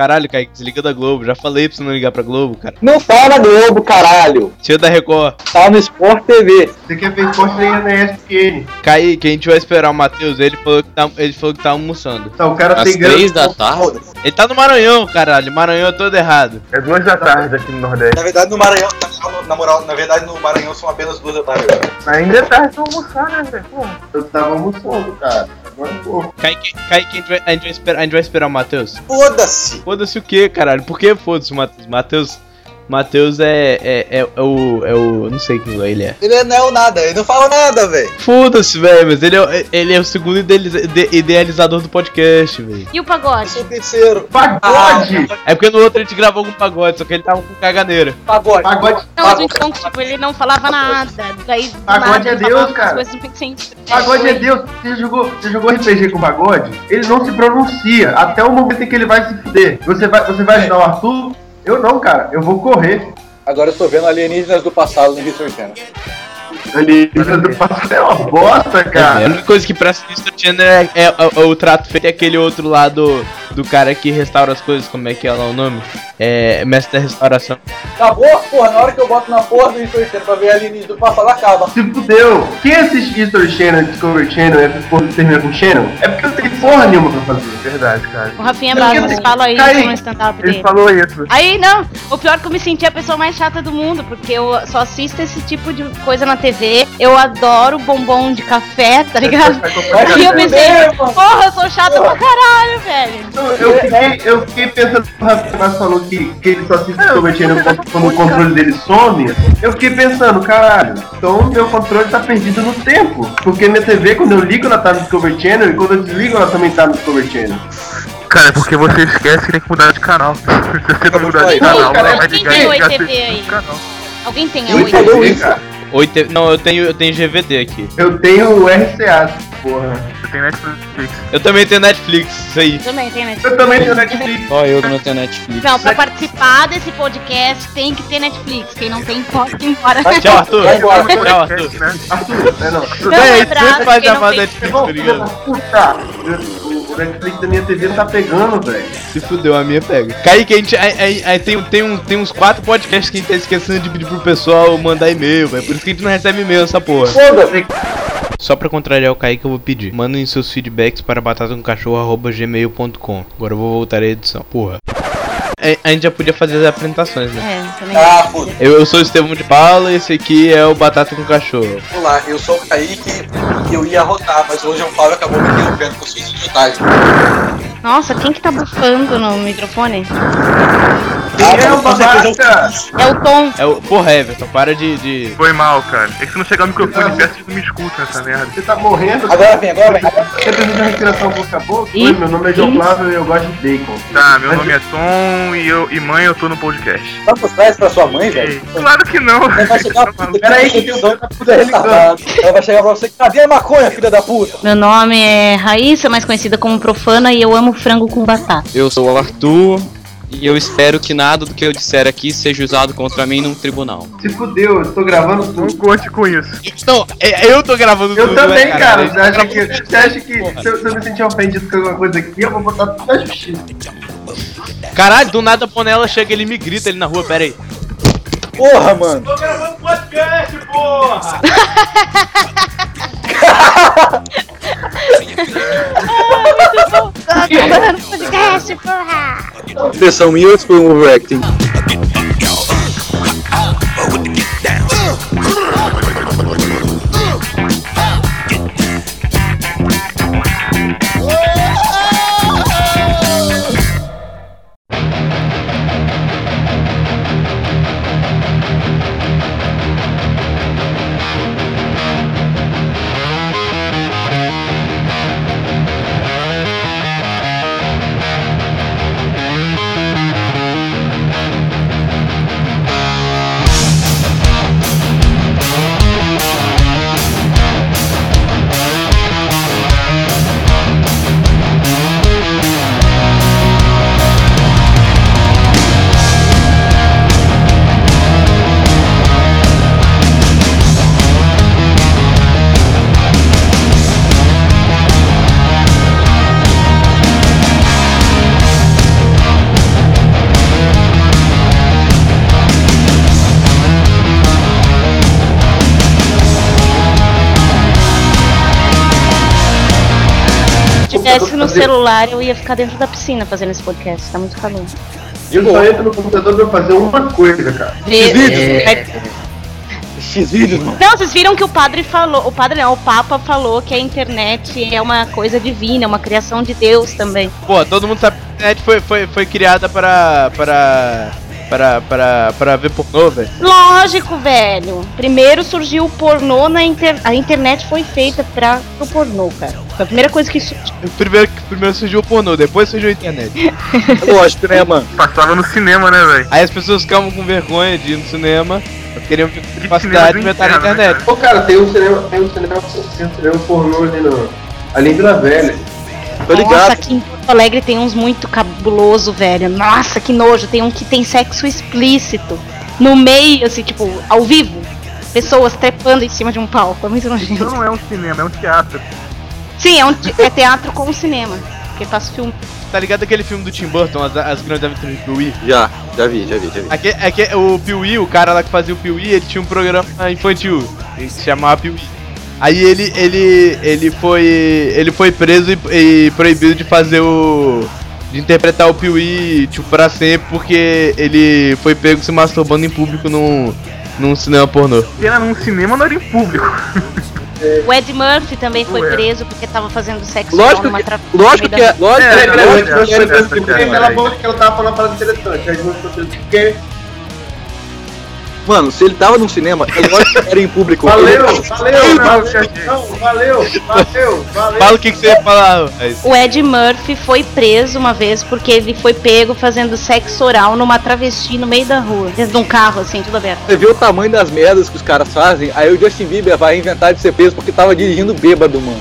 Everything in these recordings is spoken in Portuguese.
Caralho, Kaique, desliga da Globo. Já falei pra você não ligar pra Globo, cara. Não tá na Globo, caralho. Tira da Record. Tá no Sport TV. Você quer ver esporte nem na ESPN. Kaique, a gente vai esperar o Matheus. Ele falou que tá, ele falou que tá almoçando. Tá, o cara Às tem grana. três da tarde? Ele tá no Maranhão, caralho. Maranhão é todo errado. É duas da tarde aqui no Nordeste. Na verdade, no Maranhão, na, na moral, na verdade, no Maranhão são apenas duas da tarde. Ainda é tarde pra almoçar, né, velho? Pô, Eu tava almoçando, cara. Agora pô. Kaique, Kaique a, gente vai, a, gente vai esperar, a gente vai esperar o Matheus. Foda-se! Foda-se o que, caralho? Por que foda-se o Matheus? Matheus. Matheus é, é, é, é o. É o. Não sei quem ele é. Ele não é o nada, ele não fala nada, velho. Foda-se, velho, mas ele é, ele é o segundo idealiza- ide- idealizador do podcast, velho. E o Eu pagode? sou o terceiro. Pagode! É porque no outro a gente gravou com pagode, só que ele tava com caganeira. Pagode. Pagode, Não, mas então, tipo, ele não falava nada. Daí, Pagode nada, é Deus, cara. pagode é Deus. Você jogou, você jogou RPG com pagode? Ele não se pronuncia até o momento em que ele vai se fuder. Você vai, você vai ajudar o Arthur? Eu não, cara. Eu vou correr. Agora eu tô vendo alienígenas do passado no History Channel. Ali, do passado é uma bosta, A cara. única coisa que presta no Channel é, é- é o trato feito é aquele outro lá do, do cara que restaura as coisas, como é que é lá o nome? É. Mestre da restauração. Acabou, porra, na hora que eu boto na porra do Channel pra ver alienígenas do passado, acaba. Se fudeu. Quem assiste History Channel, Discovery Channel, essas porra que termina com Channel, é porque eu tenho porra nenhuma pra fazer. Verdade, cara. O Rafinha eu- fala isso no stand-up Ele dele. falou isso. Aí, não, o pior é que eu me senti a pessoa mais chata do mundo, porque eu só assisto esse tipo de coisa na TV fazer. Eu adoro bombom de café, tá ligado? e eu pensei, porra, eu sou chata pra caralho, velho. Eu, fiquei, eu fiquei pensando, o Rafinha falou que, que ele só se comprometia quando o controle dele some. Eu fiquei pensando, caralho, então meu controle tá perdido no tempo. Porque minha TV, quando eu ligo, ela tá no Discovery Channel e quando eu desligo, ela também tá no Discovery Channel. Cara, é porque você esquece que tem que mudar de canal. Se você não mudar de canal, vai ligar e TV aí? Alguém tem a 8? Oite... Não, eu tenho, eu tenho GVD aqui. Eu tenho RCA, porra. Eu tenho Netflix. Eu também tenho Netflix, isso aí. Eu também tenho Netflix. Eu também tenho Netflix. Só eu que não tenho Netflix. Não, pra participar desse podcast tem que ter Netflix. Quem não tem, pode ir embora. Tchau, Arthur. Vai embora. Tchau, Arthur. Arthur, é não. É, não, não. Não, não. Não, não. Não, não. Não, o Netflix da minha TV tá pegando, velho. Se fudeu, a minha pega. Kaique, a gente. Aí, aí- tem, tem, um, tem uns quatro podcasts que a gente tá esquecendo de pedir pro pessoal mandar e-mail, velho. Por isso que a gente não recebe e-mail nessa porra. Foda-se. Só pra contrariar o Kaique, eu vou pedir. Mandem seus feedbacks para batatacomcachorro.gmail.com. Agora eu vou voltar à edição. Porra. É, A gente já podia fazer as apresentações, né? É, também. Ah, foda. Eu, eu sou o Estevão de Paula e esse aqui é o Batata com Cachorro. Olá, eu sou o Kaique e eu ia rotar, mas hoje o Fábio acabou me interrompendo com suas idiotagens. Nossa, quem que tá bufando no microfone? É o babaca? É o Tom. É o. Porra, Everton, para de. de... Foi mal, cara. É que se não chegar o microfone perto, você não me escuta nessa merda. Você tá morrendo? Agora vem, agora vem. Você precisa de respiração boca a boca? Oi, meu nome é João Flávio e eu gosto de bacon. Tá, meu nome é Tom e, eu, e mãe eu tô no podcast. Tá por trás pra sua mãe, velho? Claro que não. Ela vai chegar a puta Pera aí, que que eu- edição, puta retardado. Ela vai chegar pra você, cadê a maconha, filha da puta? Meu nome é Raíssa, mais conhecida como Profana, e eu amo frango com batata. Eu sou o Arthur e eu espero que nada do que eu disser aqui seja usado contra mim num tribunal. Se fudeu, eu tô gravando Não tudo. conte com isso. Não, é- eu tô gravando Eu tudo, também, né, cara. Eu Você acha que, você acha que se, eu, se eu me sentir ofendido com alguma coisa aqui, eu vou botar tudo na justiça. Caralho, do nada a panela chega, ele me grita ali na rua, pera aí. Porra, mano. Tô gravando podcast, porra! Podcast, porra! Foi um overacting. Tivesse no celular, eu ia ficar dentro da piscina fazendo esse podcast. Tá muito calor. Eu só entro no computador pra fazer uma coisa, cara. Ver- X-Vídeos, mano. Não, vocês viram que o padre falou, o padre não, o Papa falou que a internet é uma coisa divina, é uma criação de Deus também. Pô, todo mundo sabe que a internet foi, foi, foi criada para. para. para. para, para ver pornô, velho. Lógico, velho. Primeiro surgiu o pornô na internet. A internet foi feita pra o pornô, cara. Foi a primeira coisa que surgiu. Primeiro, primeiro surgiu o pornô, depois surgiu a internet. Lógico, né, mano? Passava no cinema, né, velho? Aí as pessoas ficavam com vergonha de ir no cinema, queriam ver capacidade de inventar na inferno, internet. Pô, cara, tem um cinema, tem um cinema, tem um cinema pornô ali no. Ali em Vila Velha. Tô Nossa, ligado. aqui em Porto Alegre tem uns muito cabuloso, velho. Nossa, que nojo. Tem um que tem sexo explícito. No meio, assim, tipo, ao vivo. Pessoas trepando em cima de um palco. É muito Então nojento. não é um cinema, é um teatro. Sim, é, um te- é teatro com cinema. Porque faz filme. Tá ligado aquele filme do Tim Burton, As, as Grandes Aventuras de Pee-wee? Já, já vi, já vi, já vi. Aqui, aqui, o Pee-wee, o cara lá que fazia o Pee-wee, ele tinha um programa infantil, ele se chamava Pee-wee. Aí ele, ele, ele foi, ele foi preso e, e proibido de fazer o, de interpretar o Pee-wee, tipo, pra sempre, porque ele foi pego se masturbando em público num, num cinema pornô. Era num cinema, não era em público. O Ed Murphy também foi preso porque tava fazendo sexo Lógico numa que, tra- lógico que é, lógico É, que é, não, boca que ela tava falando uma parada interessante. Aí você porque Mano, se ele tava num cinema, é lógico que era em público. Valeu, Ele- valeu, Não, valeu, valeu, valeu. Fala o que, que você ia falar. O Ed Murphy foi preso uma vez porque ele foi pego fazendo sexo oral numa travesti no meio da rua. Dentro de um carro, assim, tudo aberto. Você vê o tamanho das merdas que os caras fazem, aí o Justin Bieber vai inventar de ser preso porque tava dirigindo bêbado, mano.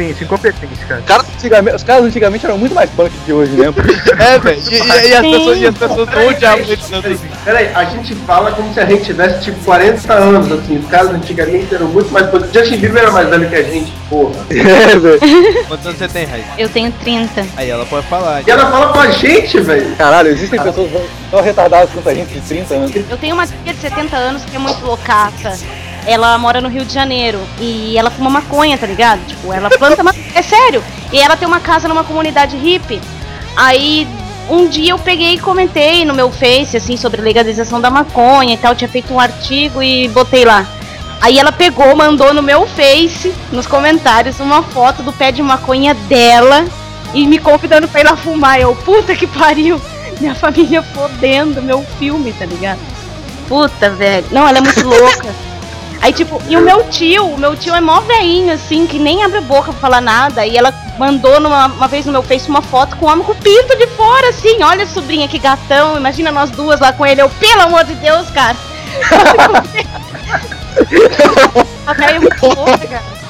Incompetente, incompetente, cara. Os caras, antigamente, os caras antigamente eram muito mais punk que hoje, né? É, velho, e, e- e as pessoas, e as pessoas não odiavam ele tanto Peraí, assim. peraí, a gente fala como se a gente tivesse tipo 40 anos, assim, os caras antigamente eram muito mais. Justin Bieber era mais velho que a gente, porra. é, velho. Quantos anos você tem, Raíssa? Eu tenho 30. Aí ela pode falar. E ela fala com a gente, velho. Caralho, existem pessoas tão retardadas quanto a gente de 30 anos. Eu tenho uma tia de 70 anos que é muito loucaça. Ela mora no Rio de Janeiro e ela fuma maconha, tá ligado? Tipo, ela planta maconha. É sério. E ela tem uma casa numa comunidade hippie. Aí um dia eu peguei e comentei no meu Face, assim, sobre legalização da maconha e tal. Tinha feito um artigo e botei lá. Aí ela pegou, mandou no meu Face, nos comentários, uma foto do pé de maconha dela e me convidando pra ir lá fumar. Eu, puta que pariu! Minha família fodendo meu filme, tá ligado? Puta, velho. Não, ela é muito louca. Aí, tipo, e o meu tio, o meu tio é mó veinho, assim, que nem abre a boca pra falar nada. E ela mandou numa, uma vez no meu Face uma foto com o homem com o pinto de fora, assim. Olha, sobrinha, que gatão. Imagina nós duas lá com ele. Eu, pelo amor de Deus, cara. A velha é muito louca, cara.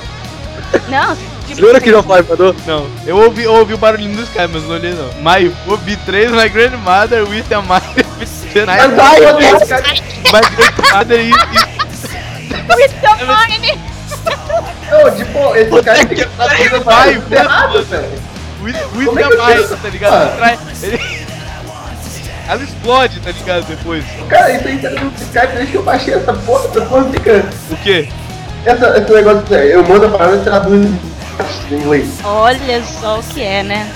Não, tipo, Lembra que João Flávio mandou? Não, eu ouvi, eu ouvi o barulhinho dos caras, mas não olhei não. My Fobi 3, My Grandmother with a Mother with tonight. My Grandmother is with the money. Não, tipo, esse cara tem que estar fazendo Vai, tudo errado, velho. with, with Como é eu Mother, tiro- tá ligado? Ah. Trai- ele- Ela explode, tá ligado? Depois. Cara, isso aí tá no Skype, desde que eu baixei essa porra, essa porra fica. O quê? Essa, esse negócio, eu mando a parada e traduz em inglês. Olha só o que é, né?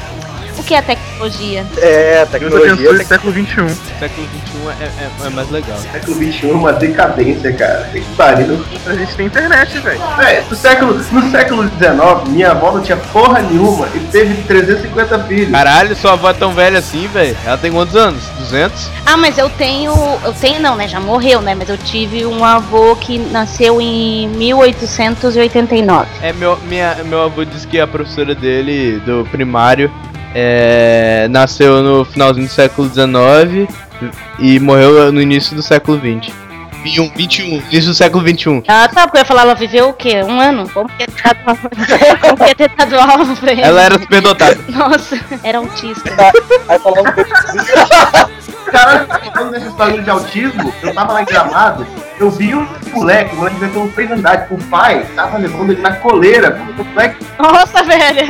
O que é tecnologia? É, tecnologia. abençoe o século XXI. Século XXI é, é, é mais legal. Século XXI é uma decadência, cara. Que pariu. A gente tem internet, velho. Véi, no século, no século XIX, minha avó não tinha porra nenhuma e teve 350 filhos. Caralho, sua avó é tão velha assim, velho. Ela tem quantos anos? 200? Ah, mas eu tenho. Eu tenho, não, né? Já morreu, né? Mas eu tive um avô que nasceu em 1889. É, meu, minha, meu avô disse que a professora dele, do primário, é, nasceu no finalzinho do século XIX e morreu no início do século XX. 21, 21, início do século um. XXI. Ah, tá, porque eu ia falar, ela viveu o quê? Um ano? Como que ia ter Como que ia ter dado aula pra ele? Ela era superdotada. Nossa, era autista. Aí falando Caralho, falando desse bagulho de autismo, eu tava lá em Gramado, eu vi um moleque, o moleque devia ter uns três andades, o pai tava levando ele na coleira, porque o moleque, Nossa, velho.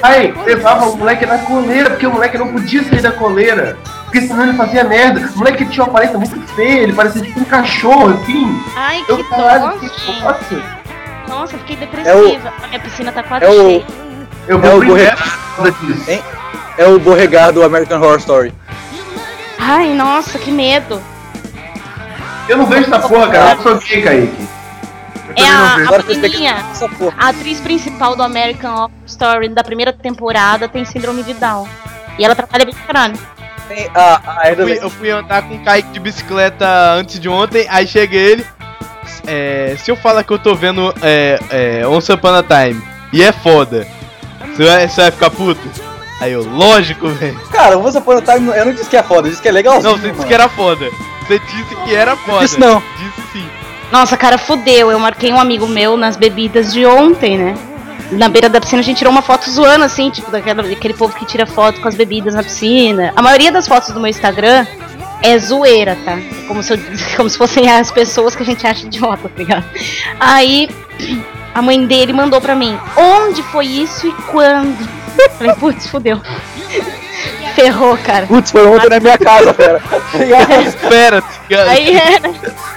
pai, levava o moleque na coleira, porque o moleque não podia sair da coleira, porque senão ele fazia merda. O moleque tinha uma aparência muito feia, ele parecia tipo um cachorro, assim. Ai, que Eu, caralho, que dó. nossa. Nossa, fiquei depressiva. A minha piscina tá quase é o- cheia. Eu É vou o causa disso. É o Borregar do American Horror Story. Ai, nossa, que medo. Eu não vejo essa porra, cara. Eu sou gay, Kaique. É a, a menininha, a atriz principal do American Horror Story da primeira temporada tem síndrome de Down. E ela trabalha bem caralho. Tem Eu fui, eu fui andar com o Kaique de bicicleta antes de ontem, aí chega ele. é, se eu falar que eu tô vendo é, é, Once Upon a Time e é foda, você vai, você vai ficar puto? Aí eu, lógico, velho. Cara, o Once Upon a Time, eu não disse que é foda, eu disse que é legalzinho, Não, você disse mano. que era foda. Você disse que era foda. disse não. Disse sim. Nossa, cara, fudeu. Eu marquei um amigo meu nas bebidas de ontem, né? Na beira da piscina a gente tirou uma foto zoando, assim, tipo, daquela, daquele povo que tira foto com as bebidas na piscina. A maioria das fotos do meu Instagram é zoeira, tá? É Como se, eu- como se fossem as pessoas que a gente acha idiota, tá ligado? Aí a mãe dele mandou pra mim: onde foi isso e quando? Falei, putz, fudeu. Ferrou, cara. Putz, foi ontem na minha casa, ligado? Espera, cara. Aí é.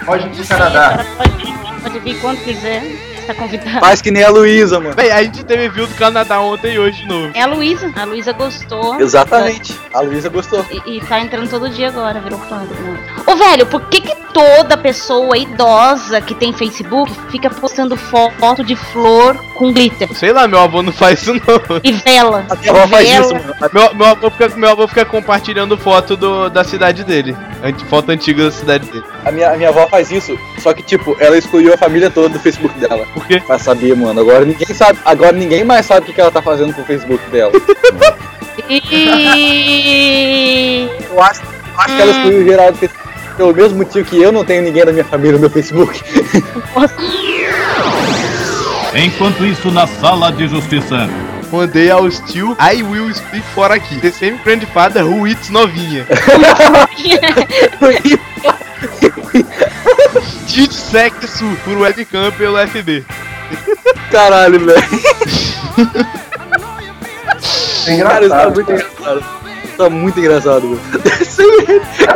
Pode ir pro Canadá. Pode vir, pode vir quando quiser. Tá convidado. Faz que nem a Luísa, mano. Véi, a gente teve viu do Canadá ontem e hoje de novo. É a Luísa. A Luísa gostou. Exatamente. A Luísa gostou. E, e tá entrando todo dia agora, virou fã. né? Ô, velho, por que que toda pessoa idosa que tem Facebook fica postando foto de flor com glitter Sei lá, meu avô não faz isso não. e vela? A minha avó faz Vela. isso, mano. Meu, meu, avô fica, meu avô fica compartilhando foto do, da cidade dele. Foto antiga da cidade dele. A minha, a minha avó faz isso, só que, tipo, ela excluiu a família toda do Facebook dela. Por quê? Pra saber, mano. Agora ninguém sabe. Agora ninguém mais sabe o que, que ela tá fazendo com o Facebook dela. Eu acho, eu acho que ela excluiu geral do Facebook. Pelo mesmo motivo que eu não tenho ninguém da minha família no meu Facebook. Enquanto isso, na sala de justiça. Mandei ao Steel, I will speak for aqui. The same grandfather who eats novinha. Tite sexo por webcam pelo FB. Caralho, velho. É Cara, isso tá engraçado. muito engraçado. Tá muito engraçado, mano.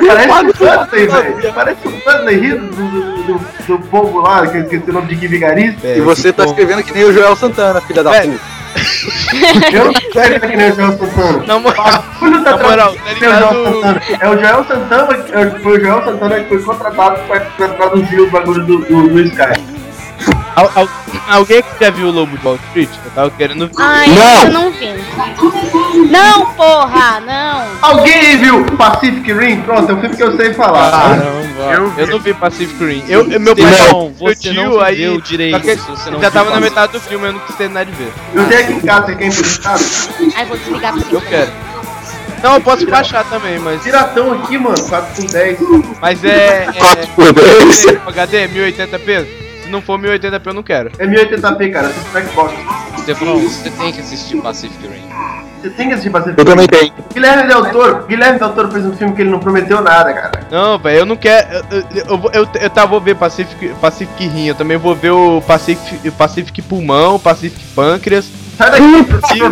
Parece o Dudley, velho. Parece o Dudley rindo do, do, do, do povo lá, que eu esqueci o nome de que vigarista. É, E você tá bom. escrevendo que nem o Joel Santana, filha da Velho. puta. Eu não quero que nem o Joel Santana. Na moral, na moral, tá É o Joel ligado? Santana. É o Joel Santana, é- foi o Joel Santana que foi contratado pra traduzir o bagulho do, do, do Sky. Al- al- alguém que já viu o Lobo de Wall Street? Eu tava querendo ver. Ai, Não. eu não vi. Não, porra, não. Alguém aí viu Pacific Rim? Pronto, é um filme que eu sei falar. Caramba, Eu eu, vi. não vi Pacific Rim. Eu, eu- meu pai Não, meu você tio, não aí, viveu direito, que você não já tava viu na metade do filme, eu não quis terminar de ver. Eu tenho aqui em casa, você quer emprestado? Ai, vou desligar pra você. Eu quero. Não, eu posso baixar também, mas. Piratão aqui, mano, 4 com 10. Mas é. é HD 1080p? Se não for 1080p, eu não quero. É 1080p, cara, você tem Xbox. Stefano, você tem que assistir Pacific Rim. Você tem que assistir Pacific Eu Rim. também tenho. Guilherme Del Toro, Guilherme Del Toro fez um filme que ele não prometeu nada, cara. Não, velho, eu não quero. Eu, eu, eu, vou- eu, eu, tá, vou ver Pacific, Pacific Rim, eu também vou ver o Pacific, Pacific Pulmão, Pacific Pâncreas. Sai daqui, cala a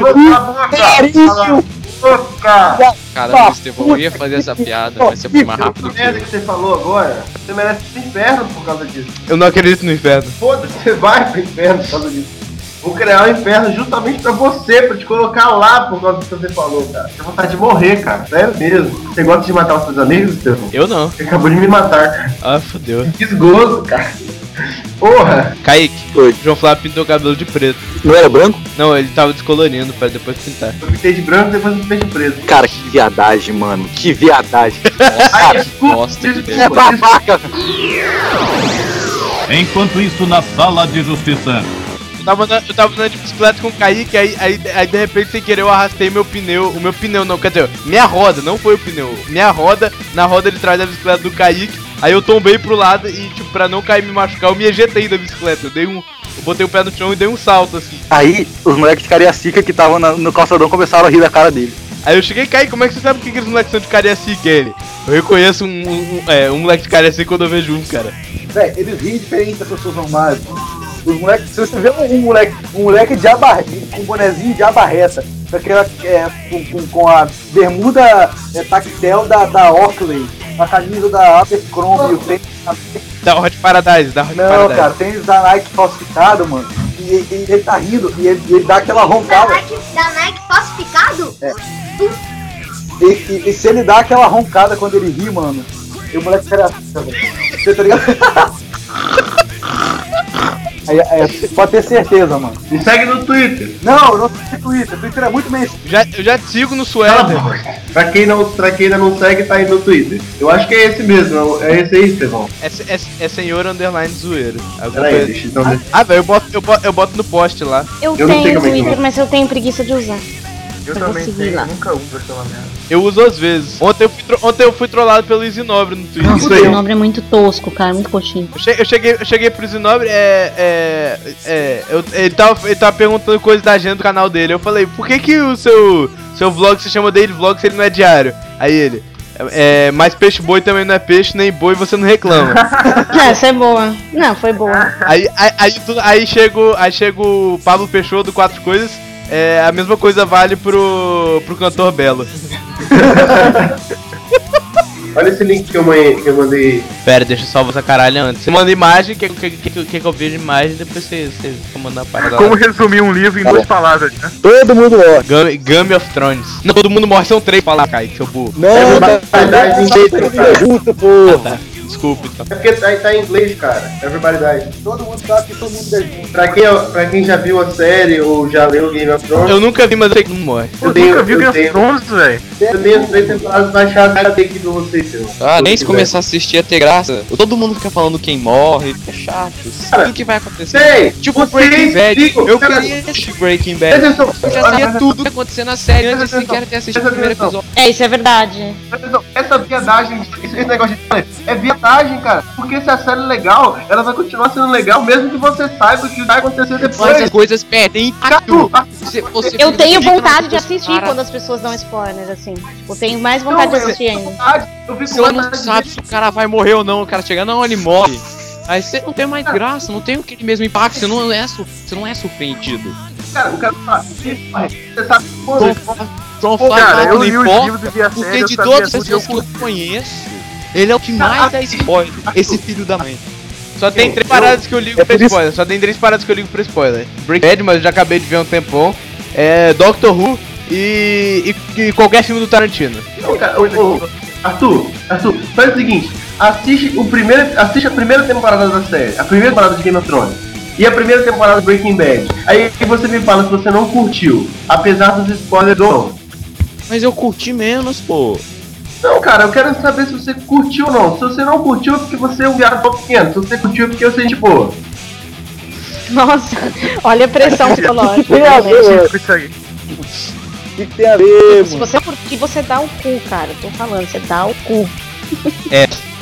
boca! Boca! Caramba, Estevão, eu ia fazer essa piada, mas você foi mais rápido que merda que você falou agora, você merece pro inferno por causa disso. Eu não acredito no inferno. Foda-se, você vai pro inferno por causa disso. Vou criar um inferno justamente pra você, pra te colocar lá por causa do que você falou, cara. Você tem vontade de morrer, cara. Sério mesmo. Você gosta de matar os seus amigos, Estevão? Eu não. Você acabou de me matar, cara. Ah, fodeu. Que desgosto, cara. Porra! Kaique, Oi. João Flávio pintou o cabelo de preto. Não era branco? Não, ele tava descolorindo pra depois pintar. Eu pintei de branco depois eu pintei de preto. Cara, que viadagem, mano. Que viadagem. Ai, que desculpa, bosta de desculpa, É babaca. Enquanto isso, na sala de justiça. Eu tava, andando, eu tava andando de bicicleta com o Kaique, aí, aí, aí de repente, sem querer, eu arrastei meu pneu. O meu pneu não, quer dizer, minha roda, não foi o pneu. Minha roda, na roda de trás da bicicleta do Kaique. Aí eu tombei pro lado e, tipo, pra não cair e me machucar, eu me ejetei da bicicleta. Eu dei um. Eu botei o pé no chão e dei um salto, assim. Aí, os moleques de Cariacica que estavam na- no calçadão começaram a rir da cara dele. Aí eu cheguei, Kaique, como é que você sabe que aqueles moleques são de Cariacica, ele? Eu reconheço um, um, um- é, um moleque de Cariacica quando eu vejo um, cara. Véi, eles riem diferente das pessoas normais. Os moleques, se você vê um moleque, um moleque de aba, com um bonezinho de abarreta, com aquela, é, com, com, com a bermuda é, tactel da, da Oakley, a camisa da Abercrombie, o tênis Da Hot Paradise, da Hot Não, Paradise. cara, tênis da Nike falsificado, mano. e, e ele tá rindo e ele, ele dá aquela Da roncada. Nike, da Nike falsificado? E, e- e se ele dá aquela roncada quando ele ri, mano, e o moleque fica velho. Você tá ligado? Aí, é, pode ter certeza, mano. Me segue no Twitter. Não, eu não sei Twitter. Twitter é muito bem. Já, eu já te sigo no Suéter. Pra quem, não, pra quem ainda não segue, tá aí no Twitter. Eu acho que é esse mesmo, é esse aí, Estevão. É, é, é senhor underline zoeiro. Peraí, coisa- deixa então. deixa- Ah, velho, eu boto, eu, boto, eu boto no post lá. Eu, Eu tenho é Twitter, é. mas eu tenho preguiça de usar. Eu vou também tenho, lá. nunca uso aquela merda. Eu uso às vezes. Ontem eu fui, tro- ontem eu fui trollado pelo Isinobre no Twitter. Nossa, o nome é muito tosco, cara, muito coxinho. Eu che- eu cheguei, eu cheguei pro Zinobre, é. é, é eu- ele, tava, ele tava perguntando coisas da agenda do canal dele. Eu falei, por que, que o seu, seu vlog se chama Daily Vlog se ele não é diário? Aí ele. É, mas peixe boi também não é peixe, nem boi você não reclama. Não, essa é boa. Não, foi boa. aí, aí, aí, aí chega o- aí chega o Pablo Peixoto do Quatro Coisas. É, a mesma coisa vale pro, pro cantor Belo. Olha esse link que eu, mandei- que eu mandei. Pera, deixa eu salvar essa caralho antes. Você manda imagem, que, que, que, que eu veja imagem, depois você, você mandando a parada Como resumir um livro em Tá duas bom. palavras, né? Todo mundo morre. Game, Game of Thrones. Não, todo mundo morre, são três palavras, Kaique, seu burro. Não, É tá, verdade, em inglês, tá, cara. junto, porra. Tá, desculpa então. É porque tá, tá em inglês, cara. É verdade. Todo mundo sabe que todo mundo é junto. Pra quem, pra quem já viu a série ou já leu Game of Thrones, Eu nunca vi, mas eu sei que não morre. Eu, tenho- nunca vi eu Game of Thrones, velho. eu tenho as três temporadas baixadas HD aqui pra vocês, seu. Ah, nem se começar a assistir ia ter graça. Todo mundo fica falando quem morre, fica chato. Sabe o que vai acontecer? Sei! Tipo Breaking Bad. Eu Cara, queria assistir Breaking Bad. Eu já sabia tudo que ia acontecer na série antes de sequer ter assistido o primeiro episódio. É, isso é verdade. Essa viadagem, esse negócio de é viadagem, cara. Porque se a série é legal, ela vai continuar sendo legal, mesmo que você saiba o que vai acontecer Mas depois. as coisas perdem impacto. Você, você Eu tenho vontade de assistir cara. quando as pessoas dão spoiler, assim. Tipo, eu tenho mais vontade de velho, assistir ainda. vontade. Eu fico Você não de sabe se o cara vai morrer ou não. O cara chega, não, ele morre. Aí você não tem mais graça, não tem aquele mesmo impacto, você não é, su- você não é surpreendido. Cara, o cara fala, você sabe John, quando. John Pô, cara, eu não li os importa, livros e vi a série, porque de todas as pessoas que eu conheço, ele é o que mais dá spoiler. Esse filho da mãe. Só tem três paradas que eu ligo É pra isso- spoiler. Só tem três paradas que eu ligo pra spoiler. Breaking Bad, mas eu já acabei de ver um tempão. É Doctor Who e, e, e qualquer filme do Tarantino. Não, cara, ô, ô, Arthur, Arthur, faz o seguinte, assiste, o primeiro, assiste a primeira temporada da série, a primeira temporada de Game of Thrones. E a primeira temporada de Breaking Bad. Aí você me fala se você não curtiu, apesar dos spoilers ou não. Mas eu curti menos, pô. Não, cara, eu quero saber se você curtiu ou não. Se você não curtiu é porque você é um viado tão pequeno. Se você curtiu é porque você é gente boa. Nossa, olha a pressão psicológica. Tem a ver. Tipo isso aí. O que que tem a ver, Se mano? você curtir, você dá o cu, cara. Eu tô falando, você dá o cu.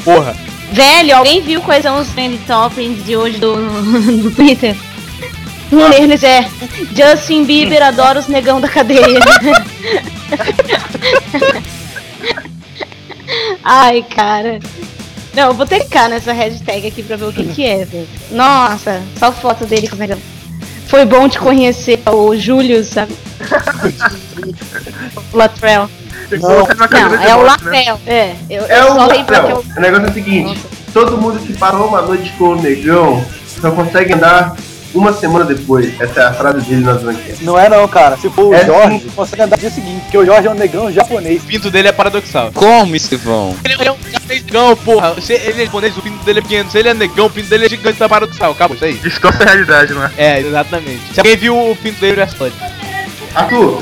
Porra. Velho, alguém viu quais são os trend toppings de hoje do, do Twitter? Um deles é Justin Bieber adora os negão da cadeia. Ai, cara. Não, eu vou ter que clicar nessa hashtag aqui pra ver o que que é, velho. Nossa, só foto dele com o negão. Foi bom te conhecer, o Júlio, sabe? Latrell. Não, é o né? Latrell. É, eu, É eu o eu... O negócio é o seguinte, todo mundo que parou uma noite com o negão só consegue andar uma semana depois. Essa é a frase dele nas banquetas. Não é não, cara. Se for o É Jorge, sim. consegue andar no dia seguinte, porque o Jorge é um negão japonês. O pinto dele é paradoxal. Como, Estevão? Ele é um japonês negão, porra. Se ele é japonês, o pinto dele é pequeno. Se ele é negão, o pinto dele é gigante, tá paradoxal. Acabou isso aí. Distorce a realidade, não é? É, exatamente. Se alguém viu o pinto dele, já pode. Arthur,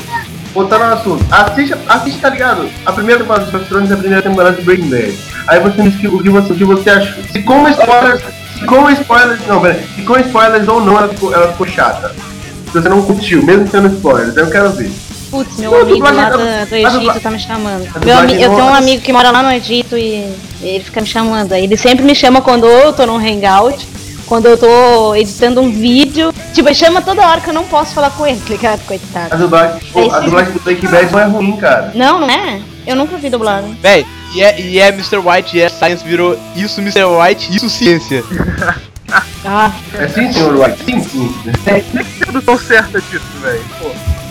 voltando ao assunto, assiste, assiste, tá ligado? A primeira temporada de Game of Thrones e a primeira temporada de Breaking Bad. Aí você me diz que- o que você, o que você achou. Se com spoilers, se com spoilers, não, pera, se com spoilers ou não, ela ficou, ela ficou chata. Se você não curtiu, mesmo tendo spoilers, eu quero ver. Putz, meu Não, amigo lá do, do Egito tá me chamando. Meu ami- eu tenho um amigo que mora lá no Egito e ele fica me chamando. Ele sempre me chama quando eu tô num hangout, quando eu tô editando um vídeo. Tipo, ele chama toda hora que eu não posso falar com ele, tá ligado? A Coitado. dublagem, pô, a dublagem do Breaking Bad não é ruim, cara. Não, não é? Eu nunca vi dublado. Véi, e é, e é Mr. White, e é Science virou isso Mr. White, isso ciência. Ah, É sim, senhor White? Sim, sim. Nem que tradução certa disso, velho.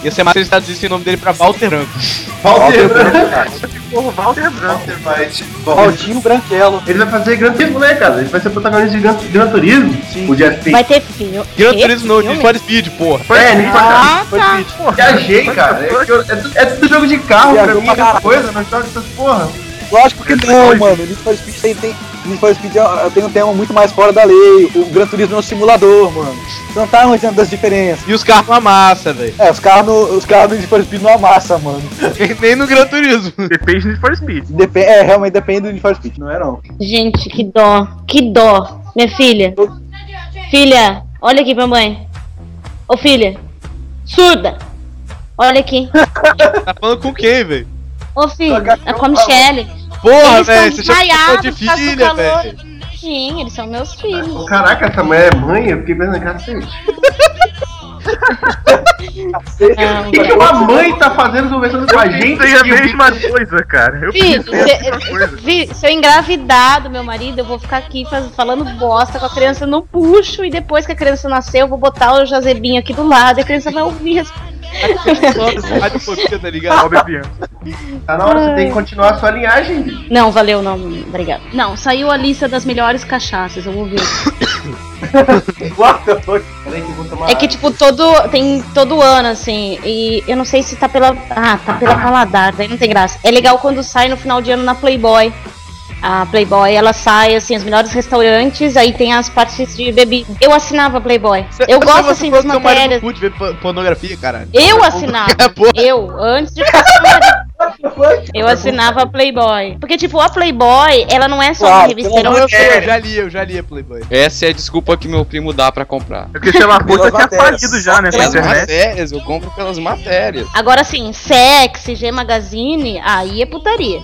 Ia ser mais se eles traduzissem o nome dele pra Walter Branco. Walter Branco. Porra, Walter Branco. Vai, Valtinho Branquelo. Ele vai fazer Gran Turismo, né, cara? Ele vai ser protagonista de Gran, Gran Turismo. O Jeff Payne. Vai ter filme. Gran? Turismo Filme? Need for Speed, porra. É, nem pra Ah, tá. Viajei, cara. É, é, é tudo jogo de carro pra mim, caralho. coisa, não joga essas porra. Lógico que não, mano. Need for Speed tem, tem, Need for Speed é- tem um tema muito mais fora da lei. O Gran Turismo é um simulador, mano. Não tá manjando das diferenças. E os carros uma massa, velho. É, os carros no, os carros do Need for Speed não amassam, mano. Nem no Gran Turismo. Depende de Need for Speed. Depen é, realmente depende do Need for Speed, não é não. Gente, que dó. Que dó. Minha filha. Filha, olha aqui pra mãe. Ô filha. Surda. Olha aqui. Tá falando com quem, velho? Ô filha, é com a Michelle. Porra, velho, você já de filha, velho. Sim, eles são meus filhos. Caraca, essa mulher é mãe? Eu fiquei pensando, cacete. O que, que uma mãe tá fazendo conversando com a gente? Pensei a mesma coisa, cara. Eu Filho, se, se eu engravidar do meu marido, eu vou ficar aqui faz- falando bosta com a criança no puxo e depois que a criança nascer, eu vou botar o Jazebinho aqui do lado e a criança vai ouvir. as- Tá ligado? Tá na hora, você tem que continuar a sua linhagem, bicho. Não, valeu, não, obrigado. Não, saiu a lista das melhores cachaças, eu vou ver. What the fuck? Peraí que eu vou tomar É que, tipo, todo. Tem todo ano, assim. E eu não sei se tá pela. Ah, tá pela paladar, daí não tem graça. É legal quando sai no final de ano na Playboy. A Playboy, ela sai, assim, os melhores restaurantes, aí tem as partes de bebida. Eu assinava Playboy. Eu gosto, assim, das que seu marido matérias. não ver pornografia, caralho. Eu assinava. Eu, antes de marido. Eu assinava a Playboy. Porque, tipo, a Playboy, ela não é só uma Claro, revista. é Eu, uma- sei, eu já li, eu já li a Playboy. Essa é a desculpa que meu primo dá pra comprar. É porque, sei lá, a puta tinha matérias. falido já, né, Pelas matérias, eu compro pelas matérias. Agora sim, sexy, G Magazine, aí é putaria.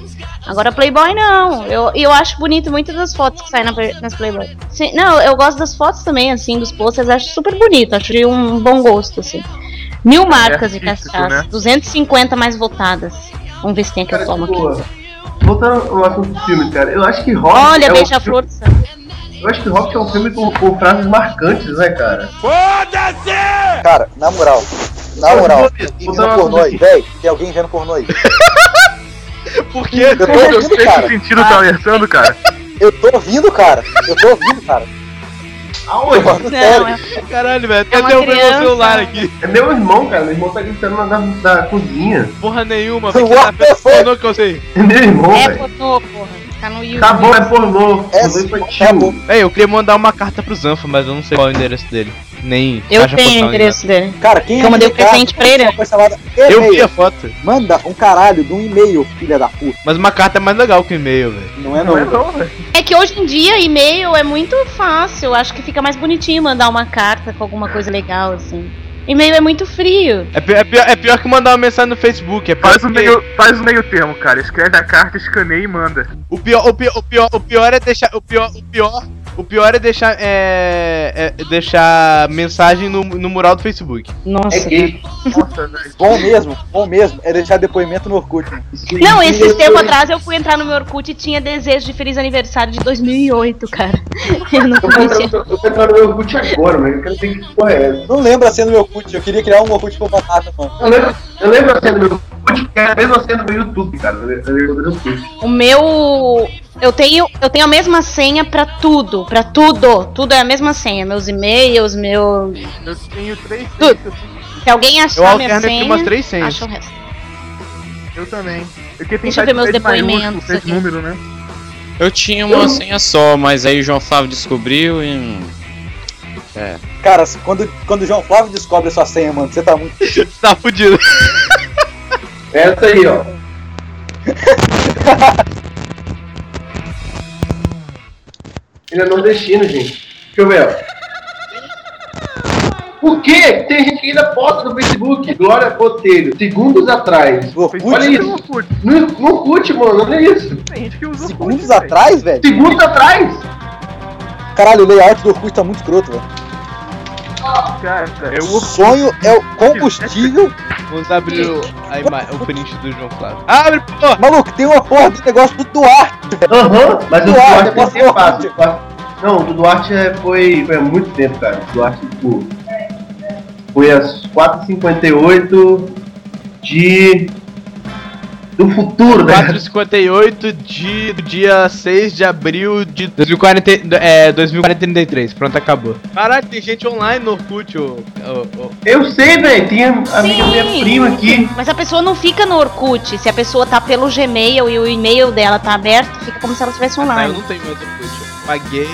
Agora Playboy não. Eu, eu acho bonito muitas das fotos que saem na, nas Playboy. Sim, não, eu gosto das fotos também, assim, dos posters, acho super bonito, acho de um bom gosto, assim. Mil marcas de artístico, cachaça, né? 250 mais votadas. Vamos ver se tem a que eu Cara, tomo aqui. boa. Voltando ao assunto do filme, cara, eu acho que Rock. Olha, é um beija-flor do sangue. filme- Eu acho que Rock é um filme com, com frases marcantes, né, cara? Cara, na moral. Na moral, tem vendo pornô aí, velho. Tem alguém vendo pornô aí. Por quê? Eu tô ouvindo, sei que cara. sentido tá alertando, cara. Eu tô ouvindo, cara. Eu tô ouvindo, cara. Aonde? Não, sério. é, Caralho, velho, É até derrubei meu celular aqui. É meu irmão, cara. Meu irmão tá gritando na, na, na cozinha. Porra nenhuma, velho. pornô que eu sei. É meu irmão, é pornô, porra. Tá no YouTube. Tá bom, é pornô. É, infantil. eu queria mandar uma carta pro Zanfa, mas eu não sei qual é o endereço dele. Nem. Eu tenho o endereço dele. Cara, quem Eu mandei é o presente pra ele. Nada. Eu vi a foto. Manda um caralho de um e-mail, filha da puta. Mas uma carta é mais legal que o e-mail, velho. Não é Não não. é não, velho. É que hoje em dia e-mail é muito fácil. Acho que fica mais bonitinho mandar uma carta com alguma coisa legal, assim. E-mail é muito frio. É, pi- é pior, é pior que mandar uma mensagem no Facebook. É pior Faz o, que- meio, faz o meio termo, cara. Escreve a carta, escaneia e manda. O pior, o pior, o pior, o pior é deixar. O pior, o pior, o pior é deixar. É, é deixar mensagem no, no mural do Facebook. Nossa. É gay. Nossa, velho. Bom mesmo, bom mesmo, é deixar depoimento no Orkut. mano. Não, esses tempos atrás eu fui entrar no meu Orkut e tinha desejo de feliz aniversário de 2008, cara. Eu não conhecia. entrando- eu tô entrando no meu Orkut agora, mas eu quero ver que porra é essa. Não lembro a cena do meu Orkut, eu queria criar um Orkut com batata, mano. Eu lembro, eu lembro a cena do meu Orkut, que é a mesma cena do YouTube, cara. Eu lembro do Orkut. O meu. Eu tenho, eu tenho a mesma senha pra tudo, pra tudo. Tudo é a mesma senha. Meus e-mails, meu. Eu tenho três Tudo. senhas, Se alguém Eu achar minha alterno entre senha, umas três senhas. acha o resto. Eu também. Eu Deixa eu ver meus depoimentos aqui. número, né? Eu tinha uma senha só, mas aí o João Flávio descobriu e. Cara, quando, quando o João Flávio descobre a sua senha, mano, você tá muito. Tá fudido. Essa aí, ó. Ele é nordestino, gente. Deixa eu ver, ó. Por quê? Tem gente que ainda posta no Facebook. Glória Botelho, segundos atrás. No Orkut, Olha isso. No, no Orkut, mano, olha isso. Tem gente que usa segundos atrás, velho. Segundos atrás? Caralho, o layout do Orkut tá muito escroto, velho. Cara, é o O sonho é o combustível. Vamos abrir o, o print do João Flávio. Abre, pô! Maluco, tem uma porra do negócio do Duarte. Aham, mas o Duarte, Duarte falar? fácil. Não, o Duarte é- foi, foi há muito tempo, cara. O Duarte, tipo. Foi às 4h58 de. do futuro, né? 458 de do dia 6 de abril de 2040, é, 2043. Pronto, acabou. Caralho, tem gente online no Orkut, ô. ô, ô. Eu sei, velho, tem a amiga Sim. minha prima aqui. Mas a pessoa não fica no Orkut. Se a pessoa tá pelo Gmail e o e-mail dela tá aberto, fica como se ela estivesse Ah, eu online. não tenho mais Orkut. Eu paguei.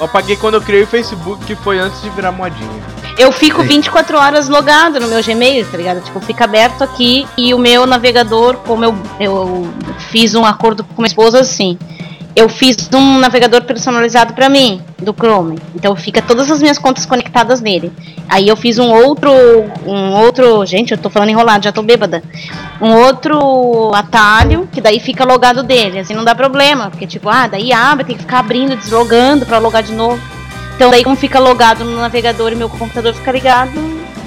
Eu paguei quando eu criei o Facebook, que foi antes de virar modinha. Eu fico 24 horas logado no meu Gmail, tá ligado? Tipo, fica aberto aqui e o meu navegador, como eu, eu fiz um acordo com minha esposa assim. Eu fiz um navegador personalizado pra mim, do Chrome. Então fica todas as minhas contas conectadas nele. Aí eu fiz um outro. Um outro. Gente, eu tô falando enrolado, já tô bêbada. Um outro atalho, que daí fica logado dele. Assim não dá problema. Porque, tipo, ah, daí abre, tem que ficar abrindo, deslogando pra logar de novo. Então daí como fica logado no navegador e meu computador fica ligado.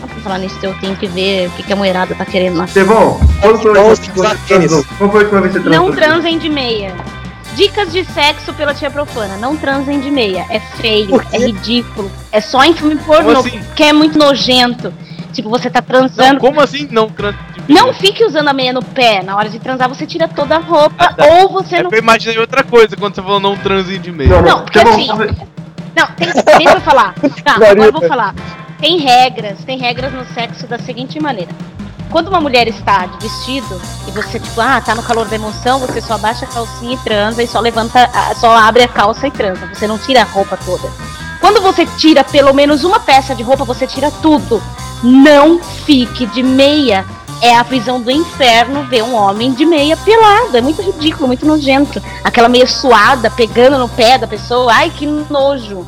ah, Pra falar nisso, eu tenho que ver o que, que a mulherada tá querendo lá. Estevão? Qual foi a última vez que você transou? Não transem de meia. Dicas de sexo pela tia profana. Não transem de meia. É feio, é ridículo. É só em filme pornô, assim? que é muito nojento. Tipo, você tá Não, transando. como assim não trans de Não fique usando a meia no pé. Na hora de transar, você tira toda a roupa. Ah, tá. Ou você É não. eu imaginei outra coisa quando você falou não transe de meio. Não, Não, não, porque assim- ver. Não, tem, deixa eu falar. Tá, agora eu vou falar. Tem regras, tem regras no sexo da seguinte maneira. Quando uma mulher está de vestido e você, tipo, ah, tá no calor da emoção, você só abaixa a calcinha e transa e só levanta, a- só abre a calça e transa. Você não tira a roupa toda. Quando você tira pelo menos uma peça de roupa, você tira tudo. Não fique de meia. É a prisão do inferno ver um homem de meia pelado. É muito ridículo, muito nojento. Aquela meia suada, pegando no pé da pessoa. Ai, que nojo.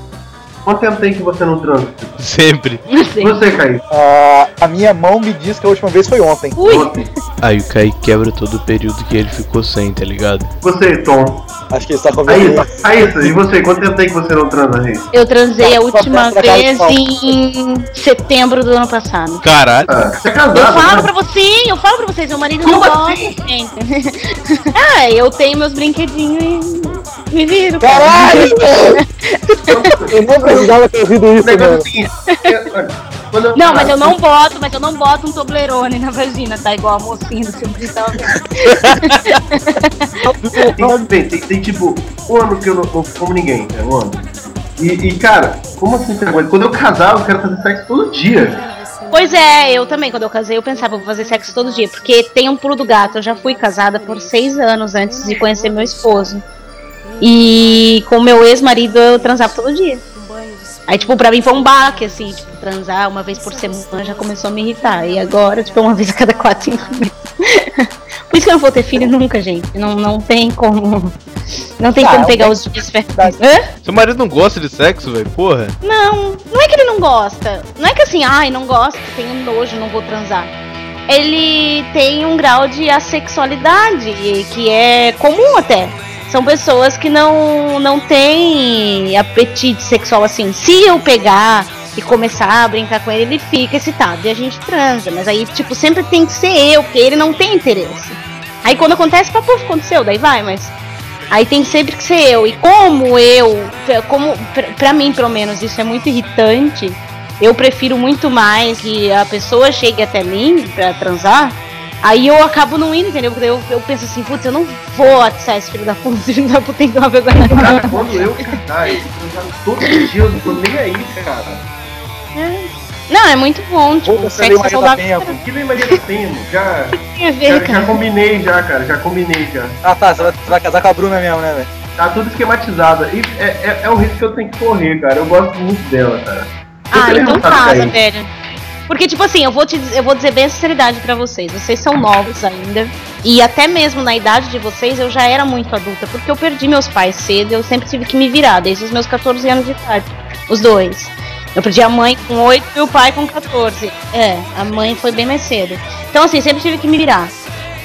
Quanto tempo tem que você não transa? Sempre. Sei. Você, Caí. Ah, a minha mão me diz que a última vez foi ontem. Ui, Ontem. Aí o Kaique quebra todo o período que ele ficou sem, tá ligado? Você, Tom. Acho que ele está com Aí, aí, e você? Quanto tempo tem que você não transa, gente? eu transei a Tá, última cá de vez em setembro do ano passado. Caralho. Ah, você é Eu casado, falo né? pra você, eu falo pra vocês, meu marido não Como gosta, assim? gente. ah, eu tenho meus brinquedinhos e me viro. cara. Caralho! eu não precisava ter ouvido O isso, mano. o seguinte. eu- eu- Não, mas eu não boto, mas eu não boto um Toblerone na vagina, tá? Igual a mocinha do filme de tal. Tem, tem, tem, tem, tipo um ano que eu não, como ninguém, é um ano. E, e, cara, como assim você aguenta? Quando eu casar, eu quero fazer sexo todo dia. Pois é, eu também, quando eu casei, eu pensava, vou fazer sexo todo dia, porque tem um pulo do gato. Eu já fui casada por seis anos antes de conhecer meu esposo. E com meu ex-marido eu transava todo dia. Aí, tipo, pra mim foi um baque, assim, tipo, transar uma vez por semana já começou a me irritar. E agora, tipo, é uma vez a cada quatro, cinco meses. Por isso que eu não vou ter filho nunca, gente. Não, não tem como. Não tem Ah, como pegar os dias férteis. Seu marido não gosta de sexo, velho? Porra. Não, não é que ele não gosta. Não é que assim, ai, não gosto, tenho nojo, não vou transar. Ele tem um grau de assexualidade que é comum até. São pessoas que não, não têm apetite sexual assim. Se eu pegar e começar a brincar com ele, ele fica excitado e a gente transa. Mas aí, tipo, sempre tem que ser eu, porque ele não tem interesse. Aí quando acontece, puf, aconteceu, daí vai, mas Aí tem sempre que ser eu. E como eu, como pra mim pelo menos isso é muito irritante, eu prefiro muito mais que a pessoa chegue até mim pra transar. Aí eu acabo não indo, entendeu? Porque eu, eu penso assim, putz, eu não vou atiçar esse filho da puta, esse filho da puta tem que tomar vergonha cara. Cara, quando eu casar, eu todos os dias, eu não tô nem aí, cara. Não, é muito bom, tipo, Puta, sexo é Maria da saudável. Que nem Maria do Tempo, já, Tem a ver, já, já combinei já, cara, já combinei já. Ah tá, você vai, você vai casar com a Bruna mesmo, né, velho? Tá tudo esquematizado. E é, é, é um risco que eu tenho que correr, cara. Eu gosto muito dela, cara. Eu Ah, então casa, velho. Porque, tipo assim, eu vou, te, eu vou dizer bem a sinceridade pra vocês. Vocês são novos ainda. E até mesmo na idade de vocês, eu já era muito adulta. Porque eu perdi meus pais cedo. Eu sempre tive que me virar, desde os meus 14 anos de idade. Os dois. Eu perdi a mãe com 8 e o pai com 14. É, a mãe foi bem mais cedo. Então, assim, sempre tive que me virar.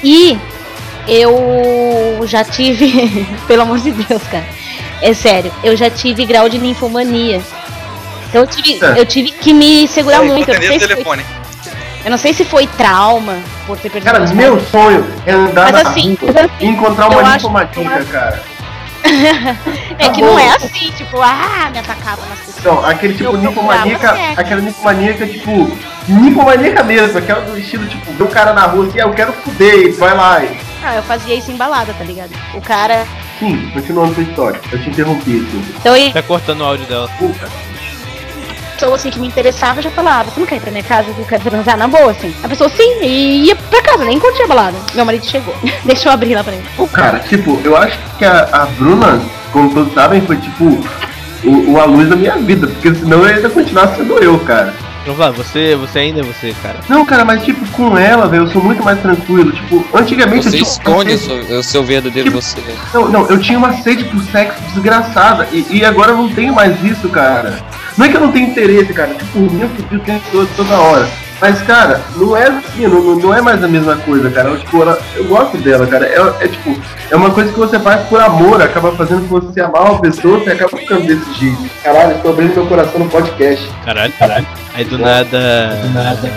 E eu já tive. pelo amor de Deus, cara. É sério, eu já tive grau de ninfomania. Então eu tive, É. eu tive que me segurar muito. Eu não, sei o se foi, telefone. eu não sei se foi trauma por ter perdido Cara, meu pais. sonho é andar Mas na assim, rua e encontrar eu uma acho- ninfomaníaca, cara. é que tá não bom. é assim, tipo, ah, me atacava nas pessoas. Não, aquele tipo ninfomaníaca, aquela ninfomaníaca, tipo, Nipomaníaca mesmo, aquela do estilo, tipo, ver um cara na rua assim, ah, eu quero fuder, e vai lá. E... Ah, eu fazia isso em balada, tá ligado? O cara. Sim, continuando sua história. Eu te interrompi, assim. Então ele. Tá cortando o áudio dela. Pessoa assim que me interessava eu já falava, você não quer ir pra minha casa, eu quero transar na boa, assim. A pessoa sim, e ia pra casa, nem curtia a balada. Meu marido chegou. Deixa eu abrir lá pra ele. Pô, cara, tipo, eu acho que a, a Bruna, como todos sabem, foi tipo o, o a luz da minha vida, porque senão eu ainda continuasse sendo eu, cara. Então vá, você, você ainda é você, cara. Não, cara, mas tipo, com ela, velho, eu sou muito mais tranquilo. Tipo, antigamente Você eu tinha. esconde o seu, o seu verdadeiro você. Não, não, eu tinha uma sede por sexo desgraçada. E, e agora eu não tenho mais isso, cara. Não é que eu não tenho interesse, cara. Tipo, por mim eu fudi o tempo todo, toda hora. Mas, cara, não é assim, não, não- é mais a mesma coisa, cara. Eu, tipo, ela- eu gosto dela, cara. É, é, tipo, é uma coisa que você faz por amor, acaba fazendo você amar uma pessoa, você acaba ficando desse jeito. Caralho, estou abrindo meu coração no podcast. Caralho, caralho. Aí do nada. Do nada.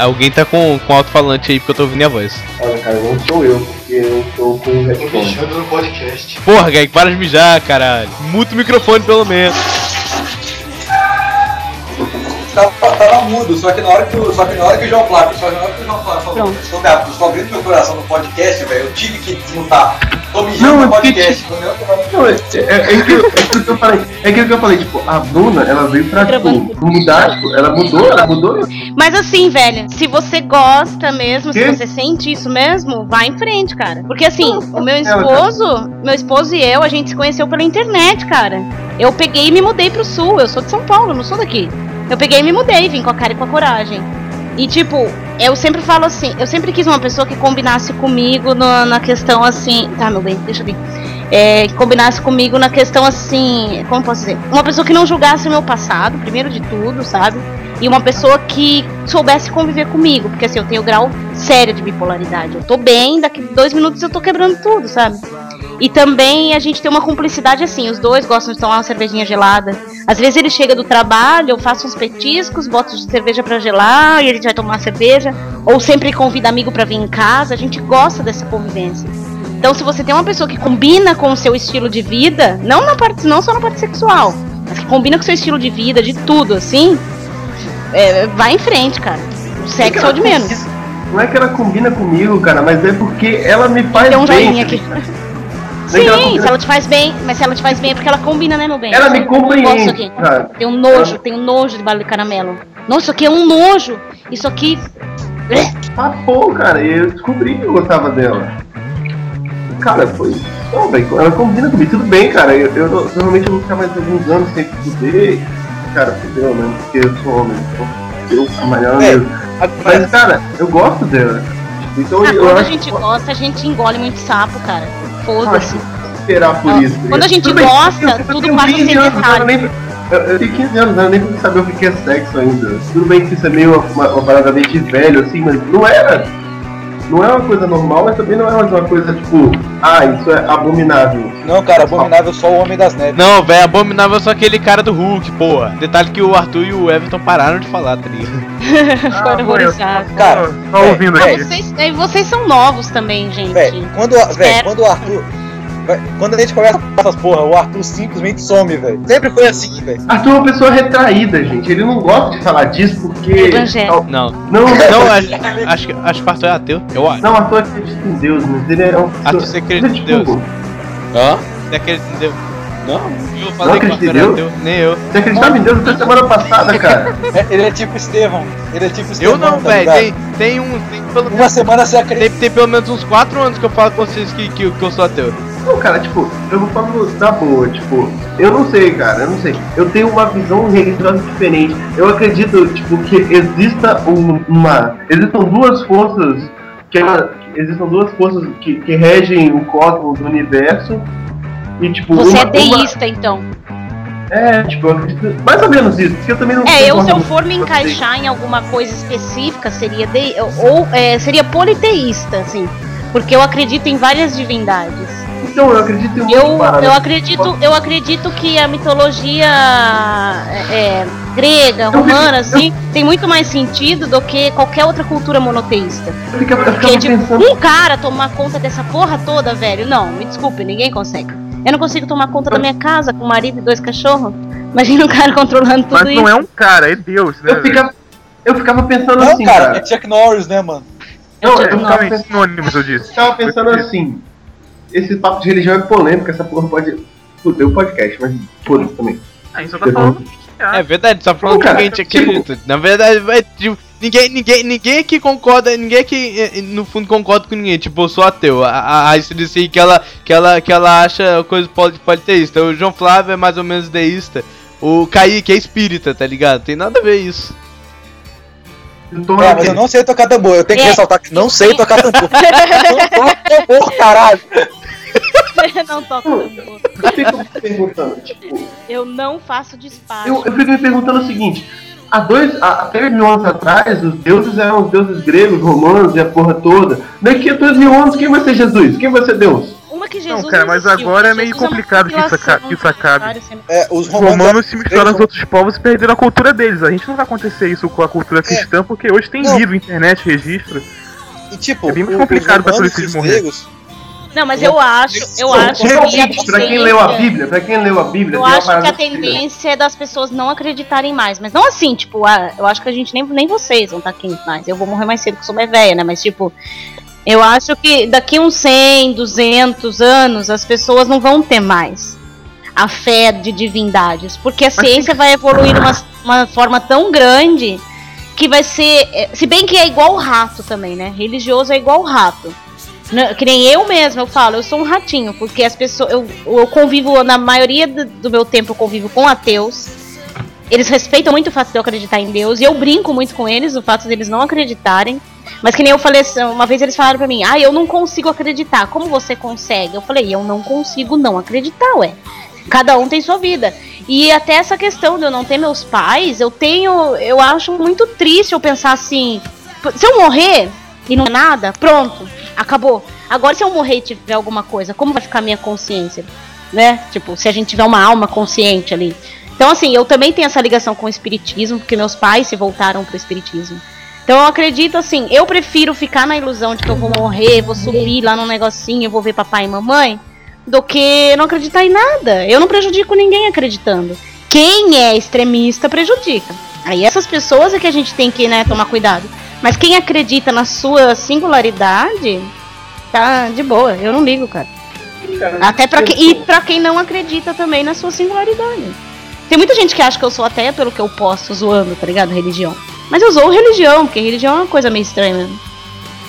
alguém tá com, com alto-falante aí porque eu tô ouvindo a voz. Olha, cara, não sou eu, porque eu tô com o headphone. no podcast. Porra, Gag, para de mijar, caralho. Muta o microfone pelo menos. Tava, tava mudo, só que na hora que o, só que na hora que o João Flávio, só que na hora que o João Flávio falou, estou, me- estou abrindo meu coração no podcast, velho, eu tive que desmutar. Tô mijando no é podcast. Não, é, é, é, aquilo, é aquilo que eu falei. É aquilo que eu falei, tipo, a Bruna, ela veio pra tipo, mudar, tipo, ela mudou, ela mudou. Mas assim, velho, se você gosta mesmo, se Quê? você sente isso mesmo, vai em frente, cara. Porque assim, o meu ela, esposo, meu esposo e eu, a gente se conheceu pela internet, cara. Eu peguei e me mudei pro sul. Eu sou de São Paulo, não sou daqui. Eu peguei e me mudei, vim com a cara e com a coragem. E tipo, eu sempre falo assim, eu sempre quis uma pessoa que combinasse comigo no- na questão assim. Tá, meu bem, deixa eu vir. É, que combinasse comigo na questão assim. Como posso dizer? Uma pessoa que não julgasse o meu passado, primeiro de tudo, sabe? E uma pessoa que soubesse conviver comigo, porque assim, eu tenho grau sério de bipolaridade. Eu tô bem, daqui dois minutos eu tô quebrando tudo, sabe? E também a gente tem uma cumplicidade assim, os dois gostam de tomar uma cervejinha gelada. Às vezes ele chega do trabalho, eu faço uns petiscos, boto cerveja pra gelar e a gente vai tomar cerveja. Ou sempre convida amigo pra vir em casa, a gente gosta dessa convivência. Então se você tem uma pessoa que combina com o seu estilo de vida, não, na parte, não só na parte sexual, mas que combina com o seu estilo de vida, de tudo, assim, é, vai em frente, cara. O sexo é o de menos. Não é que ela combina comigo, cara, mas é porque ela me faz Tem um bem. joinha aqui. É Sim, ela combina- se ela te faz bem, mas se ela te faz bem é porque ela combina, né, meu bem? Ela me compreende, cara. Tem um nojo, tem um nojo de bala de caramelo. Nossa, isso aqui é um nojo. Isso aqui. Pô, cara, e eu descobri que eu gostava dela. Cara, foi. Não, velho, ela combina comigo, tudo bem, cara. Eu, eu normalmente eu vou ficar mais alguns anos sem fuder. Cara, fudeu, né? Porque eu sou homem. Então, eu amarelo É, mesmo. Mas, cara, eu gosto dela. Então Ah, eu quando a acho gente gosta, a gente engole muito sapo, cara. Foda-se. que esperar por Ah, isso. quando a gente Tudo bem, gosta, eu tudo passa a 15 ser anos, detalhe. Eu, tenho 15 anos, eu nem preciso saber o que é sexo ainda. Tudo bem que isso é meio uma, uma parada meio de velho, assim, mas não era. Não é uma coisa normal, mas também não é uma coisa tipo, ah, isso é abominável. Não, cara, abominável só o Homem das Neves. Não, velho, abominável só aquele cara do Hulk, porra. Detalhe que o Arthur e o Everton pararam de falar, tá ligado? Ficaram horrorizados. Cara, Só ouvindo Ah, aqui. vocês, é, vocês são novos também, gente. Véi, quando, véi, Espero. quando o Arthur. Quando a gente começa com essas porra, o Arthur simplesmente some, velho. Sempre foi assim, velho. Arthur é uma pessoa retraída, gente. Ele não gosta de falar disso porque. Evangelho. Não. Não, Não, acho, acho, que- acho que o Arthur é ateu, eu acho. Não, Arthur acredita em Deus, mas ele é um. Arthur, você acredita em Tipo, Deus? Hã? Você acredita em Deus? Não. Eu Não falei que o acredita Arthur em era Deus? ateu, nem eu. Você acreditava em Deus até semana passada, cara. É, Ele é tipo Estevão. Ele é tipo Estevão. Eu não, tá velho. Tem, tem um. Tem pelo Uma menos. semana você acredita. Tem, tem pelo menos uns 4 anos que eu falo com vocês que, que, que eu sou ateu. Não, cara, tipo, eu vou falando da boa, tipo, eu não sei, cara, eu não sei. Eu tenho uma visão religiosa diferente. Eu acredito, tipo, que exista um- uma. Existam duas forças que ela- existam duas forças que, que regem o cosmos do universo. E tipo, Você uma, é deísta, então. uma- é, tipo, eu acredito. Mais ou menos isso, porque eu também não É, eu se eu for me encaixar em alguma coisa específica, seria de, ou é, seria politeísta, assim. Porque eu acredito em várias divindades. Então, eu acredito em Eu, eu acredito, eu acredito que a mitologia é, é, grega, romana, assim, tem muito mais sentido do que qualquer outra cultura monoteísta. Eu ficava, eu Porque, tipo, pensando. um cara tomar conta dessa porra toda, velho, não, me desculpe, ninguém consegue. Eu não consigo tomar conta da minha casa com um marido e dois cachorros. Imagina um cara controlando tudo Mas isso. não é um cara, é Deus, né? Eu ficava, eu ficava pensando Não, assim, cara, cara. é Chuck Norris, né, mano? Não, eu ficava Exatamente, pensando, sinônimos, eu disse. ficava pensando assim. Esse papo de religião é polêmico, essa porra pode. Fudeu o podcast, mas foda-se também. A gente só tá falando. É verdade, só falando que cara, ninguém te tipo- acredita. Na verdade, vai, tipo, ninguém, ninguém, ninguém aqui concorda, ninguém aqui eh, no fundo concorda com ninguém. Tipo, eu sou ateu. A, aí que ela, que ela, que ela acha coisa poli- politeísta. O João Flávio é mais ou menos deísta. O Kaique é espírita, tá ligado? Tem nada a ver isso. Eu tô É, mas eu não sei tocar tambor. Eu tenho que É. ressaltar que não sei tocar tambor. não toco tambor, caralho. não toco tambor. Eu fico me perguntando, tipo, Eu não faço despacho. eu, eu fico me perguntando o seguinte. Há dois, há há três mil anos atrás, os deuses eram os deuses gregos, romanos e a porra toda. Daqui a dois mil anos, quem vai ser Jesus? Quem vai ser Deus? Uma que Jesus Não, cara, mas existiu. agora é meio complicado que isso que isso acabe. É, os Os romanos, romanos se misturaram aos outros povos e perderam a cultura deles. A gente não vai acontecer isso com a cultura cristã, porque hoje tem Não. livro, internet, registro. E tipo, É bem mais complicado turistas os morrer. gregos, Não, mas eu acho, eu acho que a Realmente, pra quem leu a Bíblia, pra quem leu a Bíblia, Eu acho que a tendência é das pessoas não acreditarem mais. Mas não assim, tipo, ah, eu acho que a gente nem, nem vocês vão estar aqui mais. Eu vou morrer mais cedo porque sou mais velha, né? Mas, tipo, eu acho que daqui uns 100, 200 anos, as pessoas não vão ter mais a fé de divindades. Porque a ciência vai evoluir de uma, uma forma tão grande que vai ser. eh, Se bem que é igual o rato também, né? Religioso é igual o rato. Que nem eu mesma, eu falo, eu sou um ratinho, porque as pessoas. Eu, eu convivo, na maioria do, do meu tempo, eu convivo com ateus. Eles respeitam muito o fato de eu acreditar em Deus, e eu brinco muito com eles, o fato deles não acreditarem. Mas que nem eu falei, assim, uma vez eles falaram pra mim, ah, eu não consigo acreditar. Como você consegue? Eu falei, eu não consigo não acreditar, ué. Cada um tem sua vida. E até essa questão de eu não ter meus pais, eu tenho. Eu acho muito triste eu pensar assim. Se eu morrer e não é nada, pronto, acabou. Agora, se eu morrer e tiver alguma coisa, como vai ficar a minha consciência? Né? Tipo, se a gente tiver uma alma consciente ali. Então, assim, eu também tenho essa ligação com o espiritismo, porque meus pais se voltaram pro espiritismo. Então eu acredito assim, eu prefiro ficar na ilusão de que eu vou morrer, vou subir lá num negocinho, vou ver papai e mamãe, do que não acreditar em nada. Eu não prejudico ninguém acreditando. Quem é extremista prejudica. Aí essas pessoas é que a gente tem que né, tomar cuidado. Mas quem acredita na sua singularidade, tá de boa. Eu não ligo, cara. Até pra quem, e pra quem não acredita também na sua singularidade. Tem muita gente que acha que eu sou até pelo que eu posto zoando, tá ligado? Religião. Mas eu sou religião, porque religião é uma coisa meio estranha.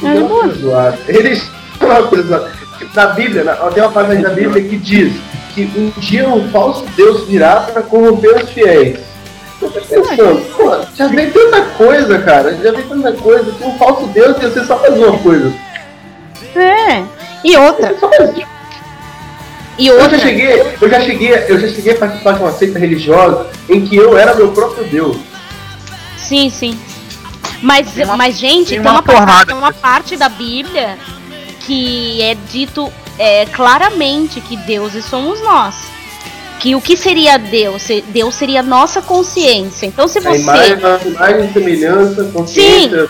É, zoado. Eles é uma coisa zoada. Tipo, na Bíblia, na, tem uma passagem da Bíblia que diz que um dia um falso Deus virá para corromper os fiéis. Eu tô pensando, pô, já vem tanta coisa, cara. Já vem tanta coisa. Que um falso Deus ia ser só mais uma coisa. É. E outra. E Eu outra. já cheguei, eu já cheguei, eu já cheguei a participar de uma seita religiosa em que eu era meu próprio Deus. Sim, sim. Mas, mas gente, tem tem uma uma, parte, tem uma parte da Bíblia que é dito é, claramente que deuses somos nós. Que o que seria Deus? Deus seria a nossa consciência. Então, se A você. imagem, a imagem, semelhança, consciência.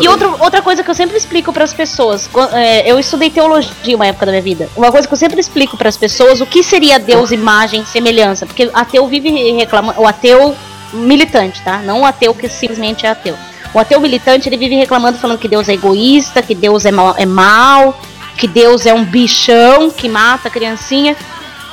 E outra, outra coisa que eu sempre explico para as pessoas, é, eu estudei teologia uma época da minha vida. Uma coisa que eu sempre explico para as pessoas, o que seria Deus, imagem, semelhança? Porque ateu vive reclamando, o ateu militante, tá? Não o ateu que simplesmente é ateu. O ateu militante, ele vive reclamando, falando que Deus é egoísta, que Deus é mal, é mal que Deus é um bichão que mata a criancinha.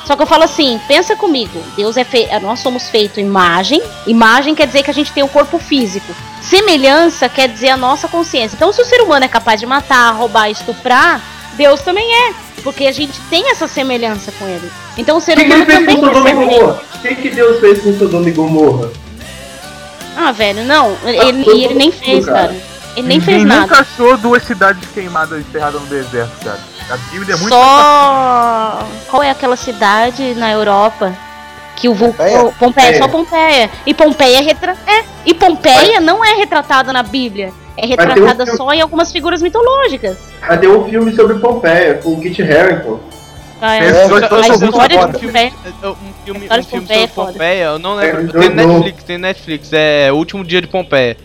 Só que eu falo assim, pensa comigo, Deus é fe... nós somos feitos imagem, imagem quer dizer que a gente tem um corpo físico. Semelhança quer dizer a nossa consciência. Então se o ser humano é capaz de matar, roubar, estuprar, Deus também é, porque a gente tem essa semelhança com ele. Então o ser O que, que humano fez também e essa Gomorra? O que, que Deus fez com Sodoma e Gomorra? Ah, velho, não, ele, ele nem fez, cara. cara. Ele nem Ninguém fez nada. nunca achou duas cidades queimadas enterradas no deserto, cara. A Bíblia é muito Só. Qual é aquela cidade na Europa? Que o vulcão. Pompeia? Pompeia, só Pompeia. E Pompeia é retra... é. E Pompeia não é retratada na Bíblia. É um retratada filme- só em algumas figuras mitológicas. Tem um filme sobre Pompeia, com o Kit Harington. Ah, É, é. Um filme, um filme Pompeia é sobre. Pompeia, eu não lembro. É, tem. Netflix, tem Netflix, é O Último Dia de Pompeia.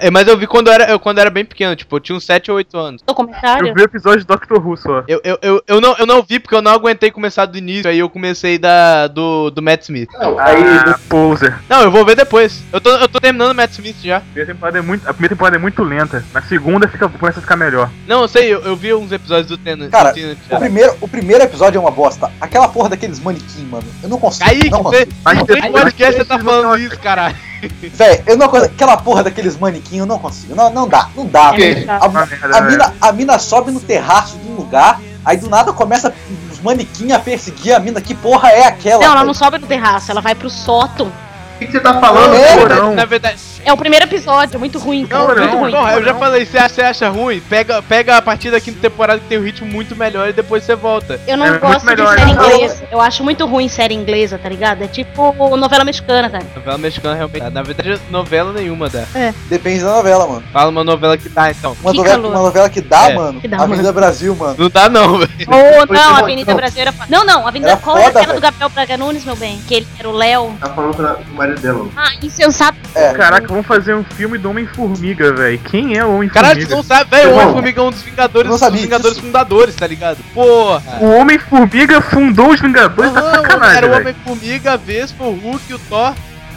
É, Mas eu vi quando eu era, eu, quando eu era bem pequeno, tipo, eu tinha uns 7 ou 8 anos. Documentário? Eu vi o episódio do Doctor Who só. Eu, eu, eu, eu, não, eu não vi porque eu não aguentei começar do início, aí eu comecei da, do, do Matt Smith. Aí, Ah, poser. Não, eu vou ver depois. Eu tô, eu tô terminando o Matt Smith já. A primeira temporada é muito, a primeira temporada é muito lenta. Na segunda fica, começa a ficar melhor. Não, eu sei, eu, eu vi uns episódios do Tenant. Cara, do Tenant o primeiro, o primeiro episódio é uma bosta. Aquela porra daqueles manequim, mano. Eu não consigo. Kaique, não você, não podcast você tá falando isso, caralho. Véi, eu não consigo. Aquela porra daqueles manequim, eu não consigo. Não, não dá, não dá, É velho. muito chato. A, a velho. mina, a mina sobe no terraço de um lugar, aí do nada começa os manequim a perseguir a mina. Que porra é aquela? Não, ela não sobe no terraço, ela vai pro sótão. o que, que você tá falando, É, porão? Na verdade, É o primeiro episódio, é muito ruim, cara. Não, muito não, ruim. porra, eu já falei, você acha, você acha ruim? Pega, pega a partir da quinta temporada que tem um ritmo muito melhor e depois você volta. Eu não É muito gosto melhor, de série né? inglesa. Eu acho muito ruim série inglesa, tá ligado? É tipo novela mexicana, cara. Novela mexicana realmente. Na verdade, novela nenhuma dá. Depende da novela, mano. Fala uma novela que dá, então. Uma, Que novela, calor. uma novela que dá, É, mano. que dá, Avenida Brasil, mano. Não dá, não, velho. Ou Foi não, Avenida. Brasil era foda. Não, não, Avenida. Era Qual era foda, aquela do. Gabriel Braga Nunes, meu bem? Que ele era o Léo. Tá falando com o marido dela. Ah, insensato. É. Caraca, vamos fazer um filme do Homem-Formiga, velho. Quem é o Caralho, tu Homem-Formiga? não sabe, velho. O Homem-Formiga é um dos Vingadores, dos Vingadores disso. fundadores, tá ligado? Porra. O Homem-Formiga fundou os Vingadores, tá Aham, sacanagem, era o. Homem-Formiga, a Vespa, o Hulk, o Thor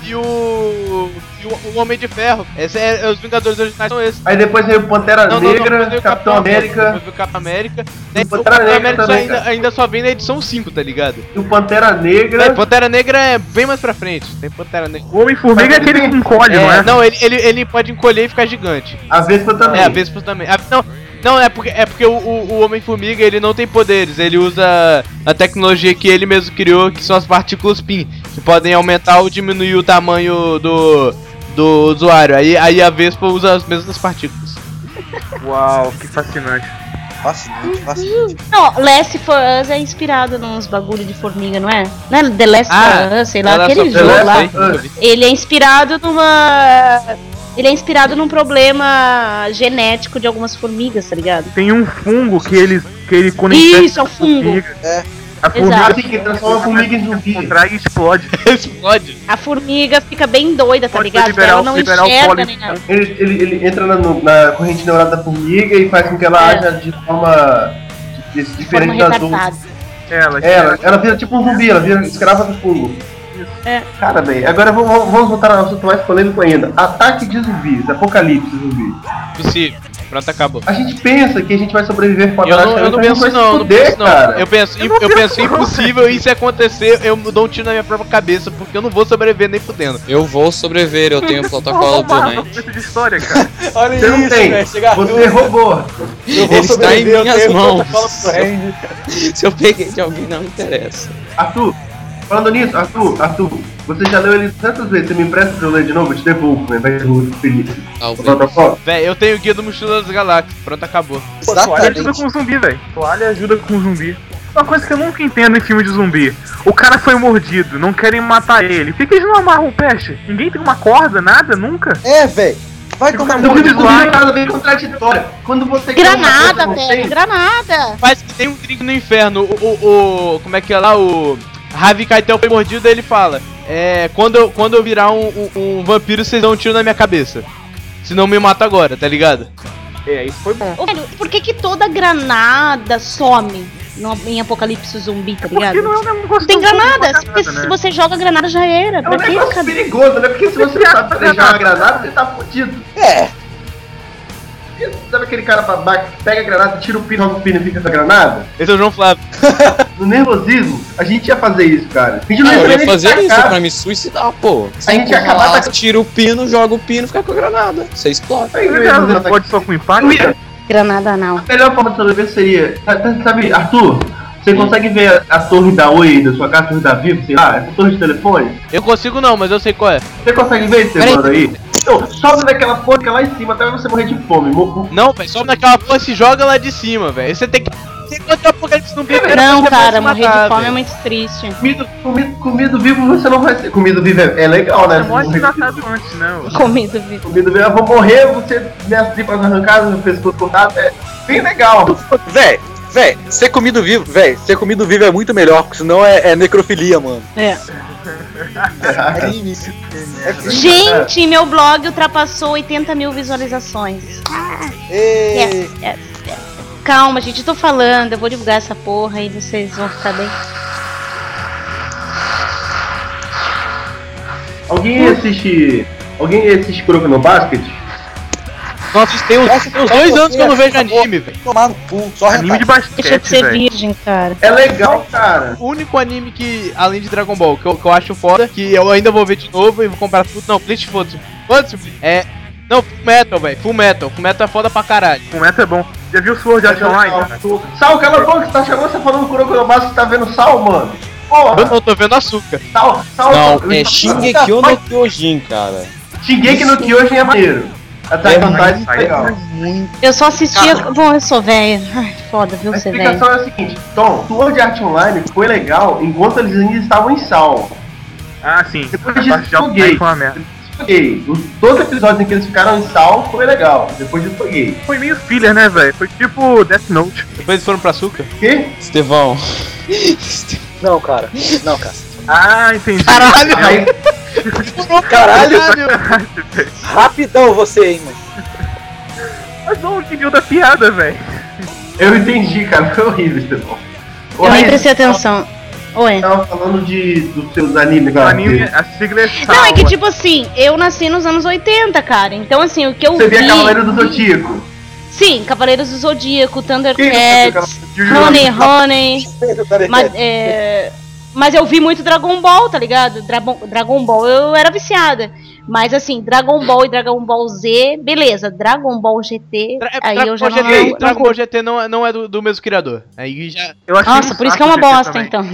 e o. e o, o Homem de Ferro. Esse é, os Vingadores originais são esses. Aí depois veio Pantera Não, não, não, Negra, depois veio o Capitão América. América Depois veio o Capitão América. Daí, o Pantera Negra América também, ainda, cara. ainda só vem na edição 5, tá ligado? e o Pantera Negra. É, Pantera Negra é bem mais pra frente. Tem Pantera Negra. O Homem-Formiga é aquele que encolhe, não é? não, ele, ele, ele pode encolher e ficar gigante. A Vespa também. É, a Vespa também. Ah, não, não, é porque, é porque o, o, o Homem-Formiga ele não tem poderes, ele usa a tecnologia que ele mesmo criou, que são as partículas PIN, que podem aumentar ou diminuir o tamanho do, do usuário. Aí, aí a Vespa usa as mesmas partículas. Uau, que fascinante. Fascinante, fascinante. Não, Last for Us é inspirado nos bagulho de formiga, não é? Não é The Last Ah, for Us, sei lá, aquele of jogo lá. Ele é inspirado numa. Ele é inspirado num problema genético de algumas formigas, tá ligado? Tem um fungo que ele, que ele quando Isso, é um a fungo. É. A formiga. Assim que transforma a formiga em zumbi. contrai e explode. Explode. A formiga fica bem doida, tá ligado? liberar Ela não enxerga nem nada. Ele, ele, ele entra na, na corrente neural da formiga e faz com que ela É. haja de forma de- de- diferente forma das outras. retardada. Ela, É, ela, ela vira tipo um zumbi, ela vira escrava do fungo. É. Cara, bem, agora vamos, vamos voltar ao assunto mais polêmico ainda. Ataque de zumbis, apocalipse zumbi. Possível. Pronto, acabou. A gente pensa que a gente vai sobreviver Eu não, fantásticamente, eu não a gente penso não, eu não penso não. cara. Eu penso, eu, eu penso impossível e se acontecer, eu dou um tiro na minha própria cabeça, porque eu não vou sobreviver nem fudendo. Eu vou sobreviver, eu tenho o protocolo do de história, cara. Olha Você não tem, você roubou. Eu Ele está em eu minhas mãos. Se eu peguei de alguém, não interessa. Arthur, falando nisso, Arthur, Arthur, você já leu ele tantas vezes, você me empresta pra eu ler de novo? Eu te devolvo, né? Vai ser muito feliz. O Talvez. protocolo? Véi, eu tenho o guia do Mochila das Galáxias. Pronto, acabou. Toalha ajuda com zumbi, velho. Toalha ajuda com zumbi. Uma coisa que eu nunca entendo em filme de zumbi. O cara foi mordido, não querem matar ele. Por que eles não amarram o peixe? Ninguém tem uma corda, nada, nunca? É, velho. Vai Fica tomar muito no de contraditória. Quando você Granada, velho, granada. Mas tem um drink no inferno. O, o, o- Como é que é lá? O. Ravi Keitel foi mordido, ele fala: É. Quando eu, quando eu virar um, um- um vampiro, vocês dão um tiro na minha cabeça. Se não me mata agora, tá ligado? É, isso foi bom. Ô, velho, por que que toda granada some no, em Apocalipse Zumbi, tá ligado? Porque não é um negócio Não tem bom granada, pra se, né? você joga granada já era. É um que, negócio cara? perigoso, né? Porque se você sabe planejar uma granada, você tá fudido. É. Sabe aquele cara pra baixo que pega a granada, tira o pino, joga o pino e fica com a granada? Esse é o João Flávio. No nervosismo, a gente ia fazer isso, cara. A gente não Ah, eu ia ia nem fazer isso tacar. pra me suicidar, pô. A gente ia acabar com- tira o pino, joga o pino, fica com a granada. Você explode. Aí eu ia Não, essa- pode só com impacto. Eu ia- Granada não. A melhor forma de sobreviver seria. sabe- Sabe, Arthur? Você consegue ver a, a torre da Oi aí da sua casa, a torre da Vivo, sei lá, essa torre de telefone? Eu consigo não, mas eu sei qual é. Você consegue ver esse mano aí? Então, sobe daquela porra que é lá em cima até você morrer de fome. Mo- mo- Não, velho, sobe naquela porra e se joga lá de cima, velho. Você tem que. Você contra o apocalipse não tem Não, cara, morrer de fome é muito triste. Comido, comido, comido vivo você não vai ser. Comido vivo é, é legal, né? Mó Morrer de- desgastado antes, não. Comida viva. Comido vivo, eu vou morrer, você minhas tripas arrancadas, meu pescoço cortado, é bem legal. Véi, Véi, ser comido vivo, véi, ser comido vivo é muito melhor, porque senão é, é necrofilia, mano. É. Crime. É crime. Gente, meu blog ultrapassou 80 mil visualizações. Yes, yes, yes. Calma, gente, eu tô falando, eu vou divulgar essa porra e vocês vão ficar bem. Alguém assiste. Alguém assiste Kuroko no Basket? Nossa, tem uns, tem uns dois anos que eu não vejo anime, velho. Tomar no cu, só Anime de Deixa basquete, de ser velho. virgem, cara. É legal, cara. O único anime que, além de Dragon Ball, que eu, que eu acho foda, que eu ainda vou ver de novo e vou comprar tudo. Não, Bleach foda-se. Foda-se, é. Não, Full Metal, velho. Full Metal. Full Metal é foda pra caralho. O meta é bom. Já viu Sword Art Online? cara? Sal, cala a boca, você tá chamando você falando Kuroko no Basket, você tá vendo Sal, mano? Porra, Eu não tô vendo açúcar. Sal, Sal. Não, é Shingeki no Kyojin, cara. Shingeki no Kyojin é maneiro. Attack on Titan é legal. Eu só assistia. Bom, eu sou velha. Ai, foda, viu, A você velho. explicação é a seguinte, Tom, Sword Art Online foi legal enquanto eles ainda estavam em Sal. Ah, sim. Depois A disso, de joguei. foi uma merda. Joguei. Os dois episódios em que eles ficaram em Sal foi legal. Depois disso, joguei. Foi meio filler, né, velho? Foi tipo Death Note. Depois eles foram pra açúcar. Quê? Estevão. Não, cara. Não, cara. Ah, entendi. Caralho! Aí, Caralho, Caralho! rapidão você, hein, mano. Mas não entendeu da piada, velho. eu entendi, cara. Foi horrível, Estevão. Eu nem prestei atenção. Oi. Tava falando de, dos seus animes, cara. anime, a sigla é Não, é que tipo assim, eu nasci nos anos 80, cara. Então, assim, o que eu Você vi. via Cavaleiro do Zodíaco. Sim, Cavaleiros do Zodíaco, Quem Thundercats, Honey? Honey. É, mas eu vi muito Dragon Ball, tá ligado? Dragon, Ball eu era viciada. Mas assim, Dragon Ball e Dragon Ball Z, beleza. Dragon Ball GT, Dra- aí Dragon eu já Ball não, GT, não Dragon Ball. GT não, é- não é do, do mesmo criador. Aí já. Eu Nossa, um por isso que é uma bosta, também. então.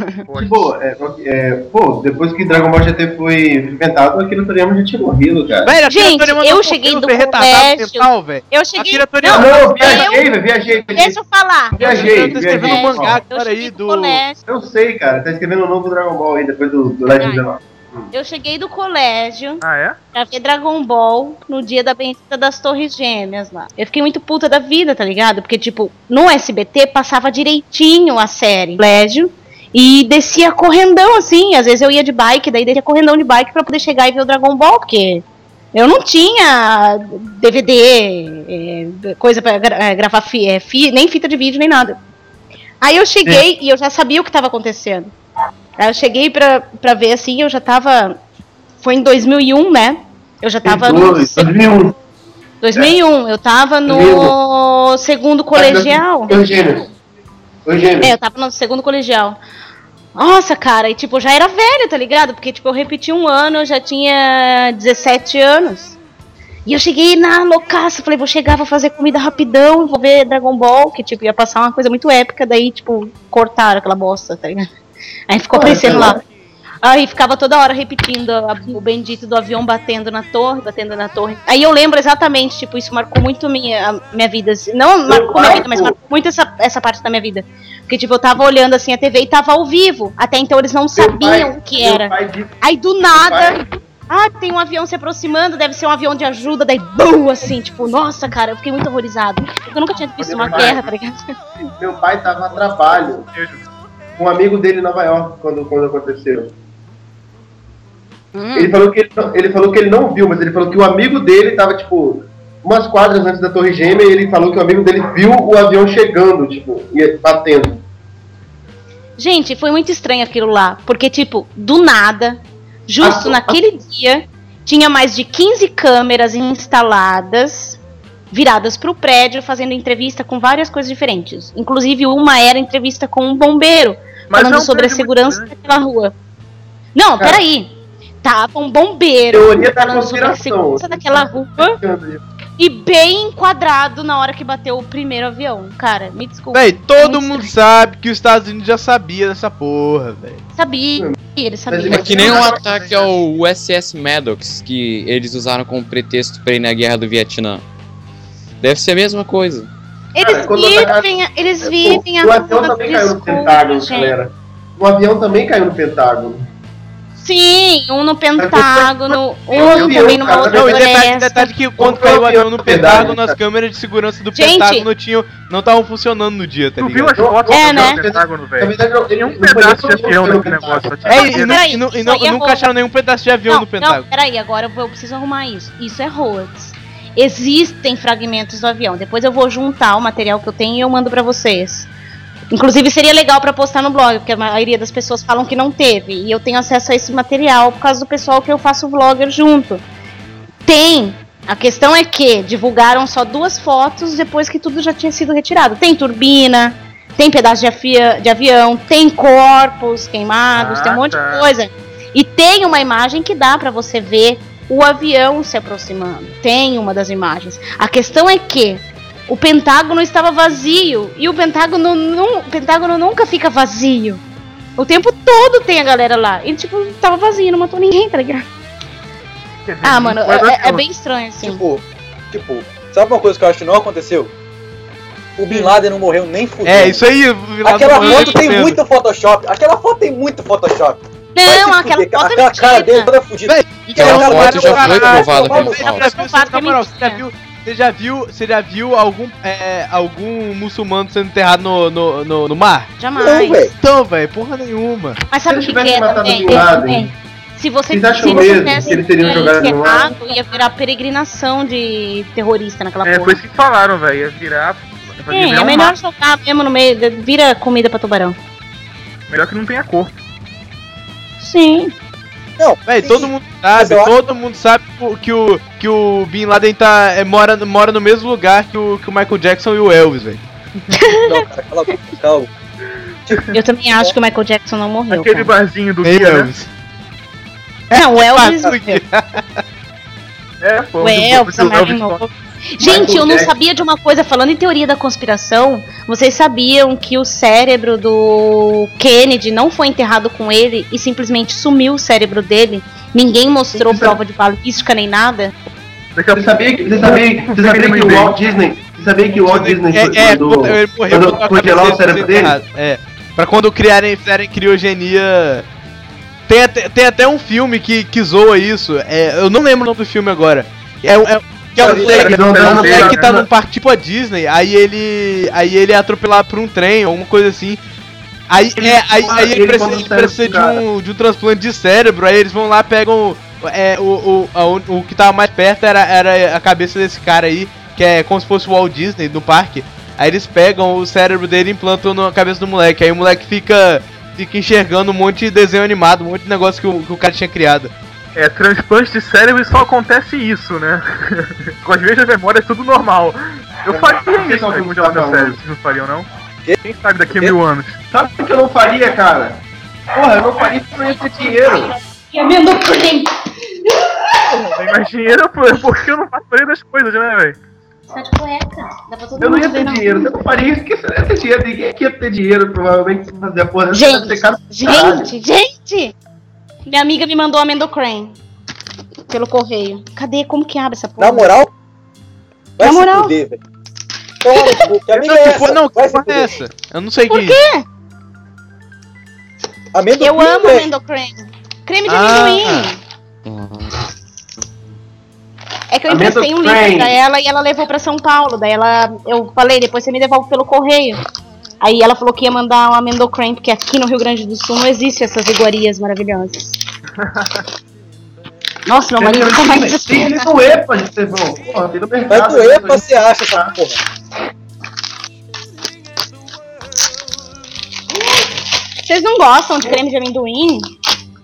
Pô, é, é, pô, depois que Dragon Ball GT foi inventado, aquele Toriyama já tinha morrido, cara. Velho, Gente, eu cheguei do colégio. mental, velho. Eu cheguei. Não, não, eu- viajei, velho, viajei. viajei. Deixa eu falar. Viajei, Eu tô escrevendo viajei. um mangá Eu agora aí do. Eu sei, cara, tá escrevendo um novo Dragon Ball aí depois do, do Legend of. Eu cheguei do colégio Ah, é? pra ver Dragon Ball no dia da bendita das Torres Gêmeas lá. Eu fiquei muito puta da vida, tá ligado? Porque, tipo, no SBT passava direitinho a série. Colégio. E descia correndão, assim. Às vezes eu ia de bike, daí descia correndão de bike pra poder chegar e ver o Dragon Ball, porque eu não tinha DVD, é, coisa pra gra- é, gravar, fi, é, fi- nem fita de vídeo, nem nada. Aí eu cheguei e eu já sabia o que tava acontecendo. Aí eu cheguei pra, pra ver assim, eu já tava. Foi em 2001, né? Eu já tava no. 2001. 2001, eu tava no segundo colegial. Os gêmeos. Os gêmeos. É, eu tava no segundo colegial. Nossa, cara, e tipo, eu já era velha, tá ligado? Porque, tipo, eu repeti um ano, eu já tinha 17 anos. E eu cheguei na loucaça, falei, vou chegar, vou fazer comida rapidão, vou ver Dragon Ball, que, tipo, ia passar uma coisa muito épica, daí, tipo, cortaram aquela bosta, tá ligado? Aí ficou aparecendo lá. Aí ficava toda hora repetindo a- o bendito do avião batendo na torre, batendo na torre. Aí eu lembro exatamente, tipo, isso marcou muito minha, a minha vida. Não marcou minha vida, mas marcou muito essa, essa parte da minha vida. Porque, tipo, eu tava olhando assim a TV e tava ao vivo. Até então eles não sabiam o que era. Aí do nada. Ah, tem um avião se aproximando, deve ser um avião de ajuda, daí BUM! Assim, tipo, nossa, cara, eu fiquei muito horrorizado. Porque eu nunca tinha visto uma Meu pai- guerra, tá ligado? Meu pai tava a trabalho um amigo dele em Nova York quando, quando aconteceu. Hum. Ele, falou que ele, não- ele falou que ele não viu, mas ele falou que o amigo dele tava, tipo, umas quadras antes da Torre Gêmea e ele falou que o amigo dele viu o avião chegando, tipo, e batendo. Gente, foi muito estranho aquilo lá. Porque, tipo, do nada, justo Ah, naquele dia, tinha mais de 15 câmeras instaladas, viradas pro prédio, fazendo entrevista com várias coisas diferentes. Inclusive, uma era entrevista com um bombeiro, Mas falando é um sobre a segurança daquela rua. Não, Cara. peraí. Tava um bombeiro Teoria falando sobre a segurança daquela rua e bem enquadrado na hora que bateu o primeiro avião. Cara, me desculpa. Véi, todo mundo sabe que os Estados Unidos já sabia dessa porra, velho. Sabia, ele sabia. É que nem um ataque ao USS Maddox que eles usaram como pretexto pra ir na guerra do Vietnã. Deve ser a mesma coisa. Eles Cara, vivem, eles vivem o a avião rua também caiu no Pentágono, gente. galera. O avião também caiu no Pentágono. Sim, um no Pentágono, um também eu- numa outra Não, e detalhe, detalhe que quando caiu o o avião no avião? Pentágono, as câmeras de segurança do Gente. Pentágono tinham, não estavam funcionando no dia, tá Tu viu ligado? as fotos É, do né? Pentágono, Na velho? verdade, eu, Tinha um pedaço de avião o naquele Pentágono. negócio. É, e, Peraí, e nu- e é nunca acharam nenhum pedaço de avião não, no Pentágono. Não, peraí, agora eu, eu preciso arrumar isso. Isso é hoax. Existem fragmentos do avião. Depois eu vou juntar o material que eu tenho e eu mando pra vocês. Inclusive seria legal pra postar no blog, porque a maioria das pessoas falam que não teve. E eu tenho acesso a esse material por causa do pessoal que eu faço vlogger junto. Tem. A questão é que divulgaram só duas fotos depois que tudo já tinha sido retirado. Tem turbina, tem pedaço de, afia- de avião, tem corpos queimados, tem um Ah, monte tá. de coisa. E tem uma imagem que dá pra você ver o avião se aproximando. Tem uma das imagens. A questão é que o Pentágono estava vazio e o Pentágono, nu- o Pentágono nunca fica vazio. O tempo todo tem a galera lá. E tipo, tava vazio, não matou ninguém, tá ligado? Dizer, Ah, mano, é, é bem estranho assim. Tipo, tipo, sabe uma coisa que eu acho que não aconteceu? O Bin Laden não morreu nem fudendo. É, isso aí. Aquela morreu foto tem muito Photoshop. Aquela foto tem muito Photoshop. Não, aquela foto é Aquela cara dele toda fudida. Aquela Não, foto já foi provada Você já falsa. viu, Não você, já viu, você já viu, algum, é, algum muçulmano sendo enterrado no, no, no, no mar? Jamais. Não, velho. Então, velho, porra nenhuma. Mas sabe o Se que, que é tivesse matado também? Se você, vocês acham se mesmo tivesse que eles teriam é, jogado no enterrado, ia virar peregrinação de terrorista naquela É, porra. foi isso que falaram, velho. Ia virar. ia virar é um melhor mar. jogar mesmo no meio, vira comida pra tubarão. Melhor que não tenha cor. Sim. Não, Véi, sim, todo mundo Mas sabe, eu todo mundo sabe o- que o, que o Bin Laden tá, é, mora, mora no mesmo lugar que o, que o Michael Jackson e o Elvis, velho. Não, cara, cala a boca, cala a boca. Eu também acho que o Michael Jackson não morreu. Aquele cara. barzinho do né? Elvis. Não, o Elvis. Ah, morreu. É, pô. O Elvis, Marilyn Elvis. Gente, eu não sabia de uma coisa, falando em teoria da conspiração, vocês sabiam que o cérebro do Kennedy não foi enterrado com ele e simplesmente sumiu o cérebro dele? Ninguém mostrou é- prova de balística nem nada? Você sabia que, você sabia, você sabia que o Walt Disney. Você sabia que o Walt Disney É, é, mandou, ele morreu mandou congelar o cérebro dele. É. Pra quando criarem, fizerem criogenia. Tem até, tem até um filme que, que zoa isso. É, eu não lembro o nome do filme agora. É, é, que é um moleque, vão é um moleque que tá dando- num parque tipo a Disney, aí ele. Aí ele é atropelado por um trem, alguma coisa assim. Aí, Ele- é, aí, aí ele ele precisa, ele precisa do de, um, de um transplante de cérebro, aí eles vão lá, pegam. É, o, o, un- o que tava mais perto era, era a cabeça desse cara aí, que é como se fosse o Walt Disney no parque. Aí eles pegam o cérebro dele e implantam na cabeça do moleque. Aí o moleque fica, fica enxergando um monte de desenho animado, um monte de negócio que o, que o cara tinha criado. É, transplante de cérebro e só acontece isso, né? Com as vezes a memória é tudo normal. Eu faria que isso, que Congelar tá meu falando? cérebro, vocês não fariam, não? Quê? Quem sabe daqui a mil anos? Sabe o que eu não faria, cara? Porra, eu não faria não ia ter dinheiro. E a minha. Tem mais dinheiro por- porque eu não faço maioria das coisas, né, velho? Tá de cueca. Dá pra todo Eu não ia ter não. dinheiro. Eu não faria isso porque você não ia ter dinheiro. Ninguém aqui ia ter dinheiro, provavelmente, pra fazer a porra Gente, pra gente, gente! Minha amiga me mandou amendocrane. Pelo correio. Cadê? Como que abre essa porra? Na moral? Vai Na se moral. no cu, que amiga Não, é que essa? porra, não, que Vai porra é essa? Eu não sei Por que. quê? Amendoim, Eu amo velho. amendocrane. Creme de Ah. amendoim. É que eu emprestei um livro pra ela e ela levou pra São Paulo. Daí ela, eu falei, depois você me devolve pelo correio. Aí ela falou que ia mandar um amendocrane, porque aqui no Rio Grande do Sul não existe essas iguarias maravilhosas. Nossa, meu marido nunca mais Tem ele no EPA, gente, vocês vão. Porra, tem no Vai mercado. doer né? pra você acha essa porra. Vocês não gostam de creme de amendoim?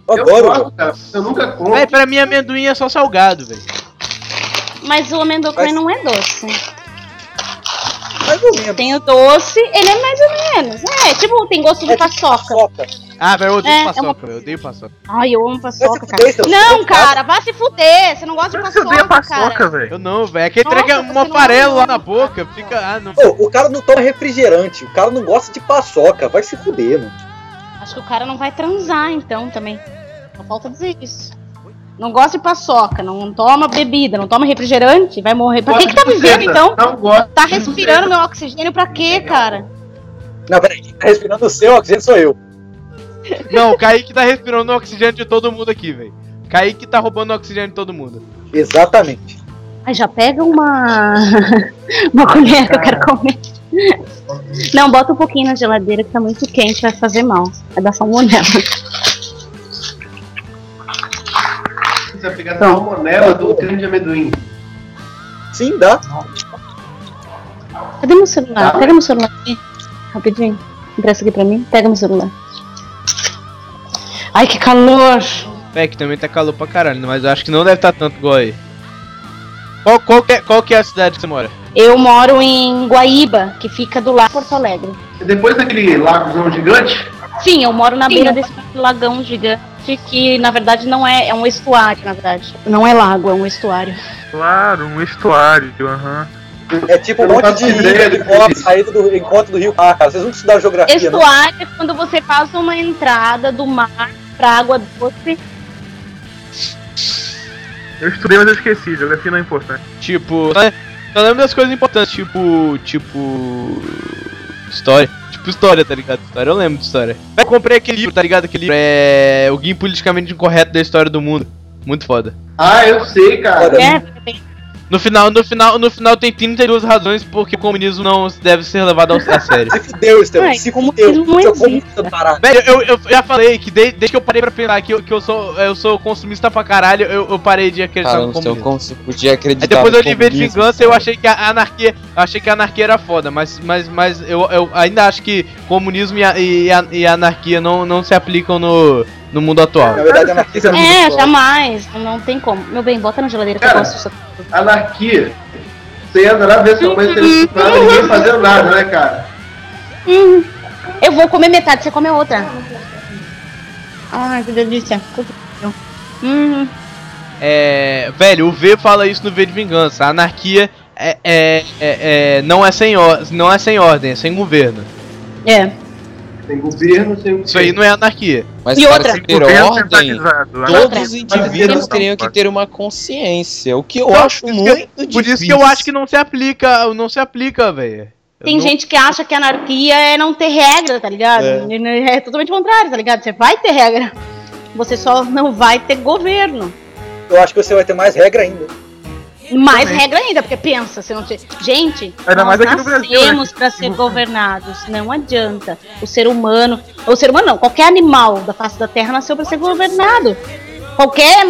Eu adoro, gosto, cara. Eu nunca compro. Véi, pra mim amendoim é só salgado, velho. Mas o amendoim Mas- não é doce. Mais ou menos. Tem o doce, ele é mais ou menos. É, tipo, tem gosto de É tipo paçoca. Paçoca. Ah, velho, eu odeio É, é paçoca, eu odeio paçoca. Ai, eu amo paçoca, cara. fuder, Não, cara, vai se fuder. Você não gosta de Por que você odeia paçoca, paçoca, cara. velho? Eu não, velho. Trem que é você um não amarelo lá na boca, fica. Ah, não. Ô, o cara não toma refrigerante, o cara não gosta de paçoca, vai se fuder, mano. Acho que o cara não vai transar, então, também. Só falta dizer isso. Não gosta de paçoca, não toma bebida, não toma refrigerante, vai morrer. Pra que que tá vivendo, então? Não gosto. Tá respirando meu oxigênio pra quê, cara? Não, peraí, quem tá respirando o seu oxigênio sou eu. Não, o Kaique tá respirando o oxigênio de todo mundo aqui, velho. Kaique tá roubando o oxigênio de todo mundo. Exatamente. Ai, já pega uma. uma colher que eu quero comer. Não, bota um pouquinho na geladeira que tá muito quente, vai fazer mal. Vai dar salmonela. Você vai pegar salmonela do creme de amendoim. Sim, dá. Cadê meu celular? Pega meu celular aqui. Rapidinho. Empresta aqui pra mim. Pega meu celular. Ai, que calor! É, que também tá calor pra caralho, mas eu acho que não deve estar tanto igual aí. Qual, qual, que é, qual que é a cidade que você mora? Eu moro em Guaíba, que fica do lado de Porto Alegre. Depois daquele lagozão gigante, Sim, eu moro na beira desse lagão gigante, que na verdade não é, é um estuário, na verdade. Não é lago, é um estuário. Claro, um estuário, aham. É tipo um não monte de ilha do de que isso. saída do encontro do rio. Ah, cara, vocês vão estudar geografia, né? Estuário é quando você faz uma entrada do mar pra água doce. Eu estudei, mas eu esqueci. Geografia não é importante. Tipo, só lembro das coisas importantes, tipo. Tipo. História. Tipo história, tá ligado? História, eu lembro de história. Eu comprei aquele livro, tá ligado? Aquele livro é. O Guia Politicamente Incorreto da História do Mundo. Muito foda. Ah, eu sei, cara. É, No final, no final, no final tem 32 razões porque o comunismo não deve ser levado ao- a sério. Se fudeu, Estevão. Ué, Se fudeu. não Seu comunista do caralho. Velho, eu, eu já falei que desde, desde que eu parei pra pensar que eu, que eu sou eu sou consumista pra caralho, eu, eu parei de acreditar Cara, no comunismo. você podia acreditar. Aí depois no eu li de Vingança e eu achei que a anarquia. Eu achei que a anarquia era foda, mas, mas, mas eu, eu ainda acho que comunismo e, a, e, a, e a anarquia não, não se aplicam no, no mundo atual. Na verdade, anarquista É, jamais. Não tem como. Meu bem, bota na geladeira que eu Cara, disso. Anarquia. Você ia adorar ver sua mãe sendo estuprada e ninguém fazendo nada, né, cara? Hum, eu vou comer metade, você come a outra. Ai, que delícia. Hum, É, velho, o V fala isso no V de Vingança. A anarquia é, é, é- é- não, é sem or, não é sem ordem, é sem governo. é. Tem governo, tem Isso aí não é anarquia. Mas E para outra? se ter ordem, né? todos os indivíduos Não, teriam que ter uma consciência. O que eu Não, acho por isso que eu- muito difícil. Por isso que eu acho que não se aplica, não se aplica, velho. Tem não- gente que acha que anarquia é não ter regra, tá ligado? É. totalmente o contrário, tá ligado? Você vai ter regra. Você só não vai ter governo. Eu acho que você vai ter mais regra ainda. Mais Também. regra ainda, porque pensa, se não te... Gente, Ainda nós mais Brasil, nascemos pra ser governados. Não adianta. O ser humano, o ser humano não, qualquer animal da face da Terra nasceu pra ser governado. Qualquer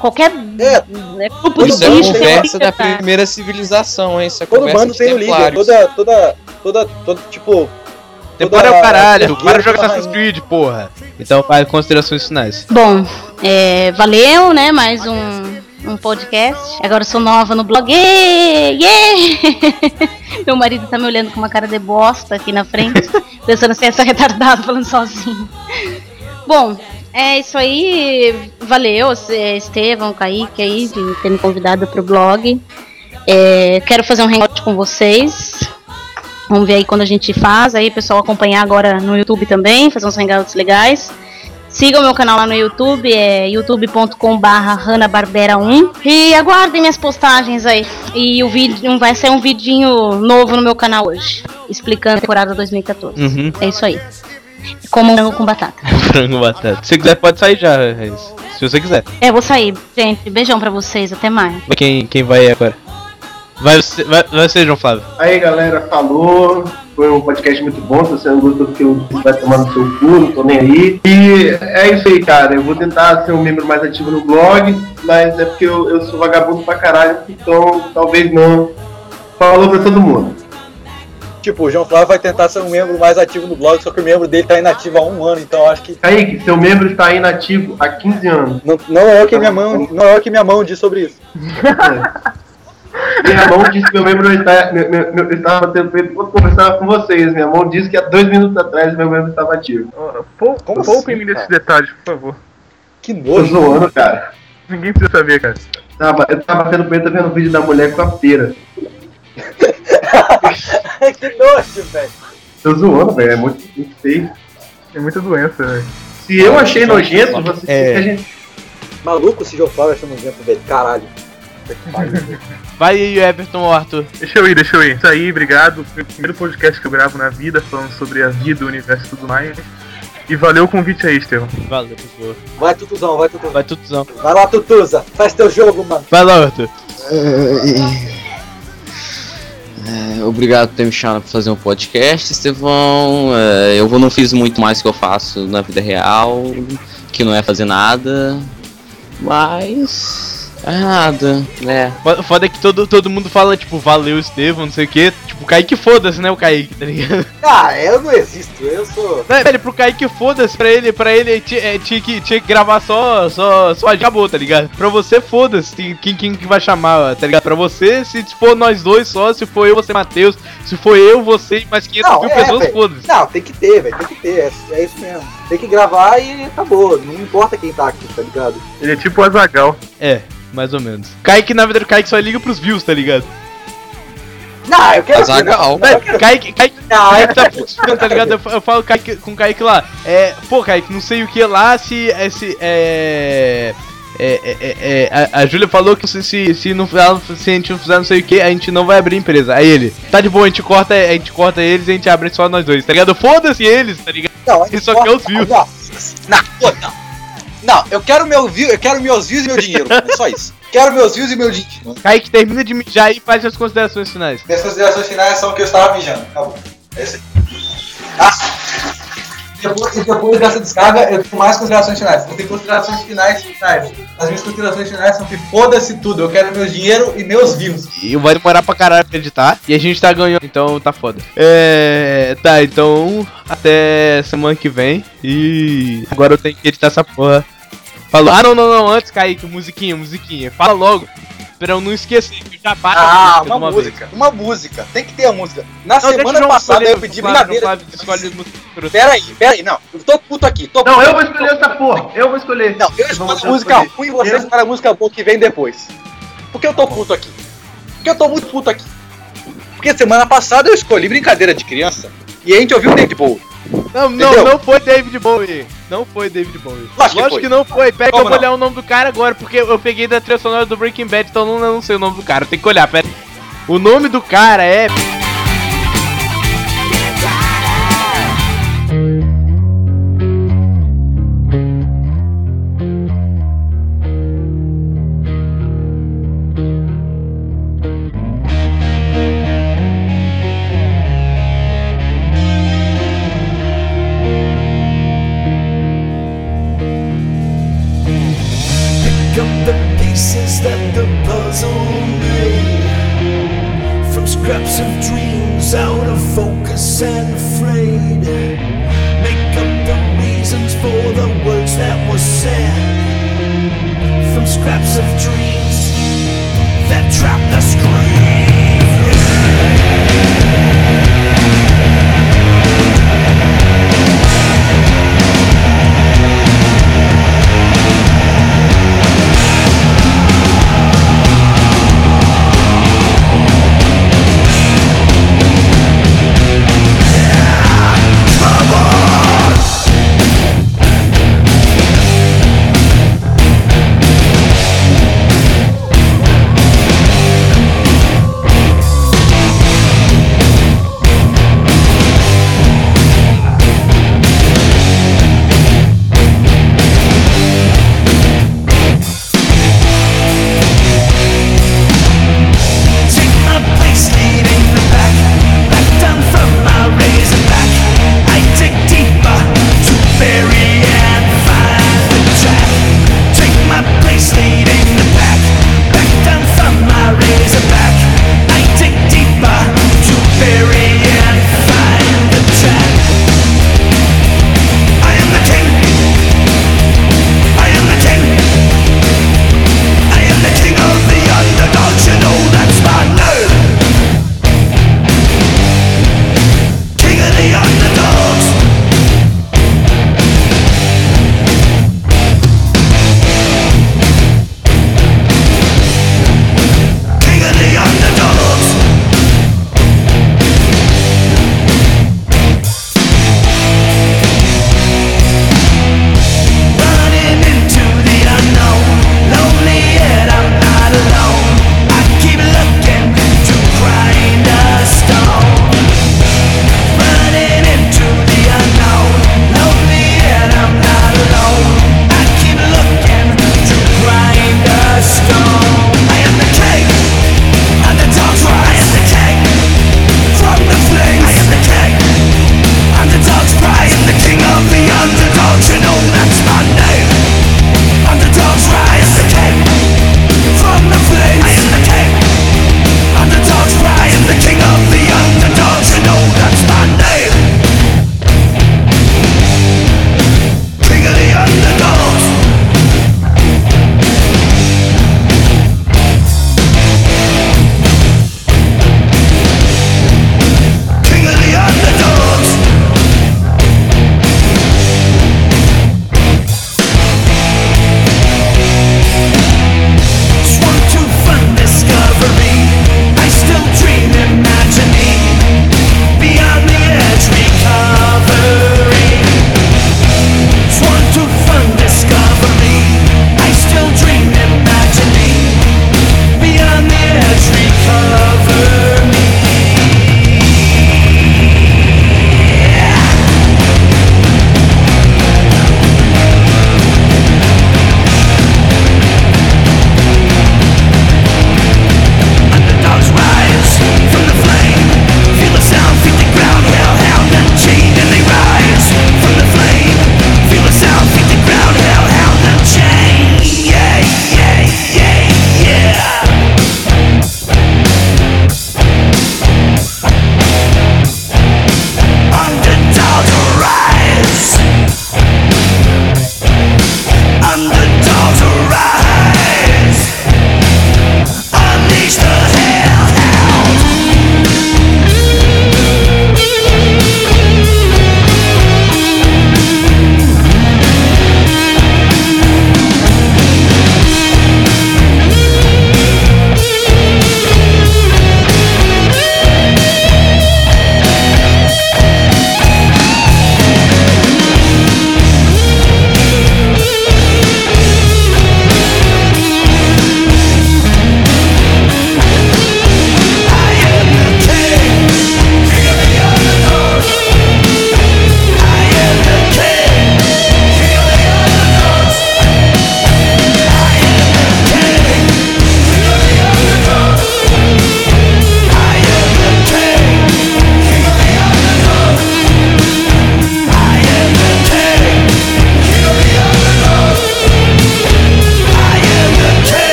qualquer É. né, grupo de Isso é bicho tem conversa da primeira civilização, hein? Isso é Todo bando de tem um líder. Toda, toda, toda, toda, tipo... Temporada é o caralho, para jogar Assassin's. Creed, porra. Então faz considerações finais. Bom, é, valeu, né? Mais um, um podcast. Agora eu sou nova no blog. Yeah! yeah! Meu marido tá me olhando com uma cara de bosta aqui na frente, pensando assim, essa retardada falando sozinho. Bom, é isso aí. Valeu, é, Estevão, Kaique aí, de ter me convidado pro blog. É, quero fazer um hangout com vocês. Vamos ver aí quando a gente faz. Aí, pessoal, acompanhar agora no YouTube também, fazer uns hangouts legais. Sigam meu canal lá no YouTube, é youtube.com.br hanabarbera1 e aguardem minhas postagens aí. E o vídeo vai ser um vidinho novo no meu canal hoje, explicando a temporada 2014. Uhum. É isso aí. Como frango com batata. Frango batata. Se você quiser, pode sair já. Se você quiser. É, vou sair. Gente, beijão pra vocês, até mais. Quem, quem vai agora? Vai, você- vai, vai ser, João Flávio. Aí, galera, falou. Foi um podcast muito bom. Se você não gostou do que vai tomar no seu cu, não tô nem aí. E é isso aí, cara. Eu vou tentar ser um membro mais ativo no blog, mas é porque eu, eu sou vagabundo pra caralho, então talvez não. Falou pra todo mundo. Tipo, o João Flávio vai tentar ser um membro mais ativo no blog, só que o membro dele tá inativo há um ano, então eu acho que. Kaique, seu membro está inativo há 15 anos. Não, não é o que minha mão. Não é o que minha mão diz sobre isso. Minha mão disse que meu membro está. Meu, meu, meu, eu estava tendo feito vou conversar com vocês. Minha mão disse que há dois minutos atrás meu membro estava ativo. Pou- Poupem-me assim, desses detalhes, por favor. Que Tô nojo. zoando, cara. Ninguém precisa saber, cara. Tava, eu tava vendo punheta vendo o vídeo da mulher com a pera. que nojo, velho. Tô zoando, velho. É muito, muito feio. É muita doença, velho. Se eu achei nojento, você É. a gente. Maluco esse João Flávio achando nojento, velho. Caralho. Vai aí, Everton ou Arthur. Deixa eu ir, deixa eu ir. Isso aí, obrigado. Foi o primeiro podcast que eu gravo na vida, falando sobre a vida, o universo e tudo mais. E valeu o convite aí, Estevão. Valeu, pessoal. Vai, Tutuzão, vai, Tutuzão. Vai, Tutuzão. Vai lá, Tutuza. Faz teu jogo, mano. Vai lá, Arthur. É, obrigado por ter me chamado pra fazer um podcast, Estevão. É, eu não fiz muito mais que eu faço na vida real, que não é fazer nada. Mas. Nada, né? Foda- Foda é que todo, todo mundo fala, tipo, valeu, Estevão, não sei o que. Tipo, o Kaique foda-se, né, o Kaique, tá ligado? Ah, eu não existo, eu sou. Não, velho, pro Kaique foda-se, pra ele, pra ele ti- é, tinha, que, tinha que gravar só, só, só acabou, tá ligado? Pra você, foda-se, quem, quem que vai chamar, tá ligado? Pra você, se for nós dois só, se for eu, você, Matheus, se for eu, você e mais 500 Não, mil é, pessoas, foda-se. Não, tem que ter, velho, tem que ter. É, é isso mesmo. Tem que gravar e acabou. Não importa quem tá aqui, tá ligado? Ele é tipo o Azagal. É, mais ou menos. Kaique, na verdade, Kaique só liga pros views, tá ligado? Não, eu quero. Eu quero- Kaique, Kaique, Não, Kaique tá puxando, tá ligado? Eu, eu falo Kaique, com o Kaique lá. É, pô, Kaique, não sei o que lá, se. É, se é. É, é, é, é, a, a Júlia falou que se, se, se, não, se a gente não fizer não sei o que, a gente não vai abrir empresa. Aí ele, tá de boa, a gente corta, a gente corta eles e a gente abre só nós dois, tá ligado? Foda-se eles, tá ligado? Não, Ele só quer os views. Não, não, pô, não. Não, eu quero meu view, eu quero meus views e meu dinheiro. É só isso. Quero meus views e meu dinheiro. Kaique, termina de mijar aí e faz as considerações finais. Minhas considerações finais são que eu estava mijando. Acabou. É isso aí. Ah, depois, e depois dessa descarga, eu tenho mais considerações finais. Eu tenho considerações finais finais. As minhas considerações finais são que foda-se tudo. Eu quero meu dinheiro e meus views. E vai demorar pra caralho pra editar. E a gente tá ganhando, então tá foda. É. Tá, então. Até semana que vem. E. Agora eu tenho que editar essa porra. Falou. Ah, não, não, não. Antes, Kaique, musiquinha, musiquinha. Fala logo. Pra eu não esquecer, que eu já bato Ah, música uma de vez. música. Uma música. Tem que ter a música. Na Não, semana passada escolher, eu pedi brincadeira. Flávio escolhe música pro- Pera aí, pera aí, não. Eu tô puto aqui. Tô Não, puto. eu vou escolher essa porra. Eu vou escolher. Não, eu escolho a música ruim e você escolhe a música boa que vem depois. Por que eu tô puto aqui? Porque eu tô muito puto aqui. Porque semana passada eu escolhi brincadeira de criança e a gente ouviu o David Bowie. Não, não, não foi David Bowie. Não foi David Bowie. Lógico que Lógico foi. que não foi. Pera que eu vou não? olhar o nome do cara agora, porque eu peguei da trilha sonora do Breaking Bad, então eu não, não sei o nome do cara. Tem que olhar, pera. O nome do cara é.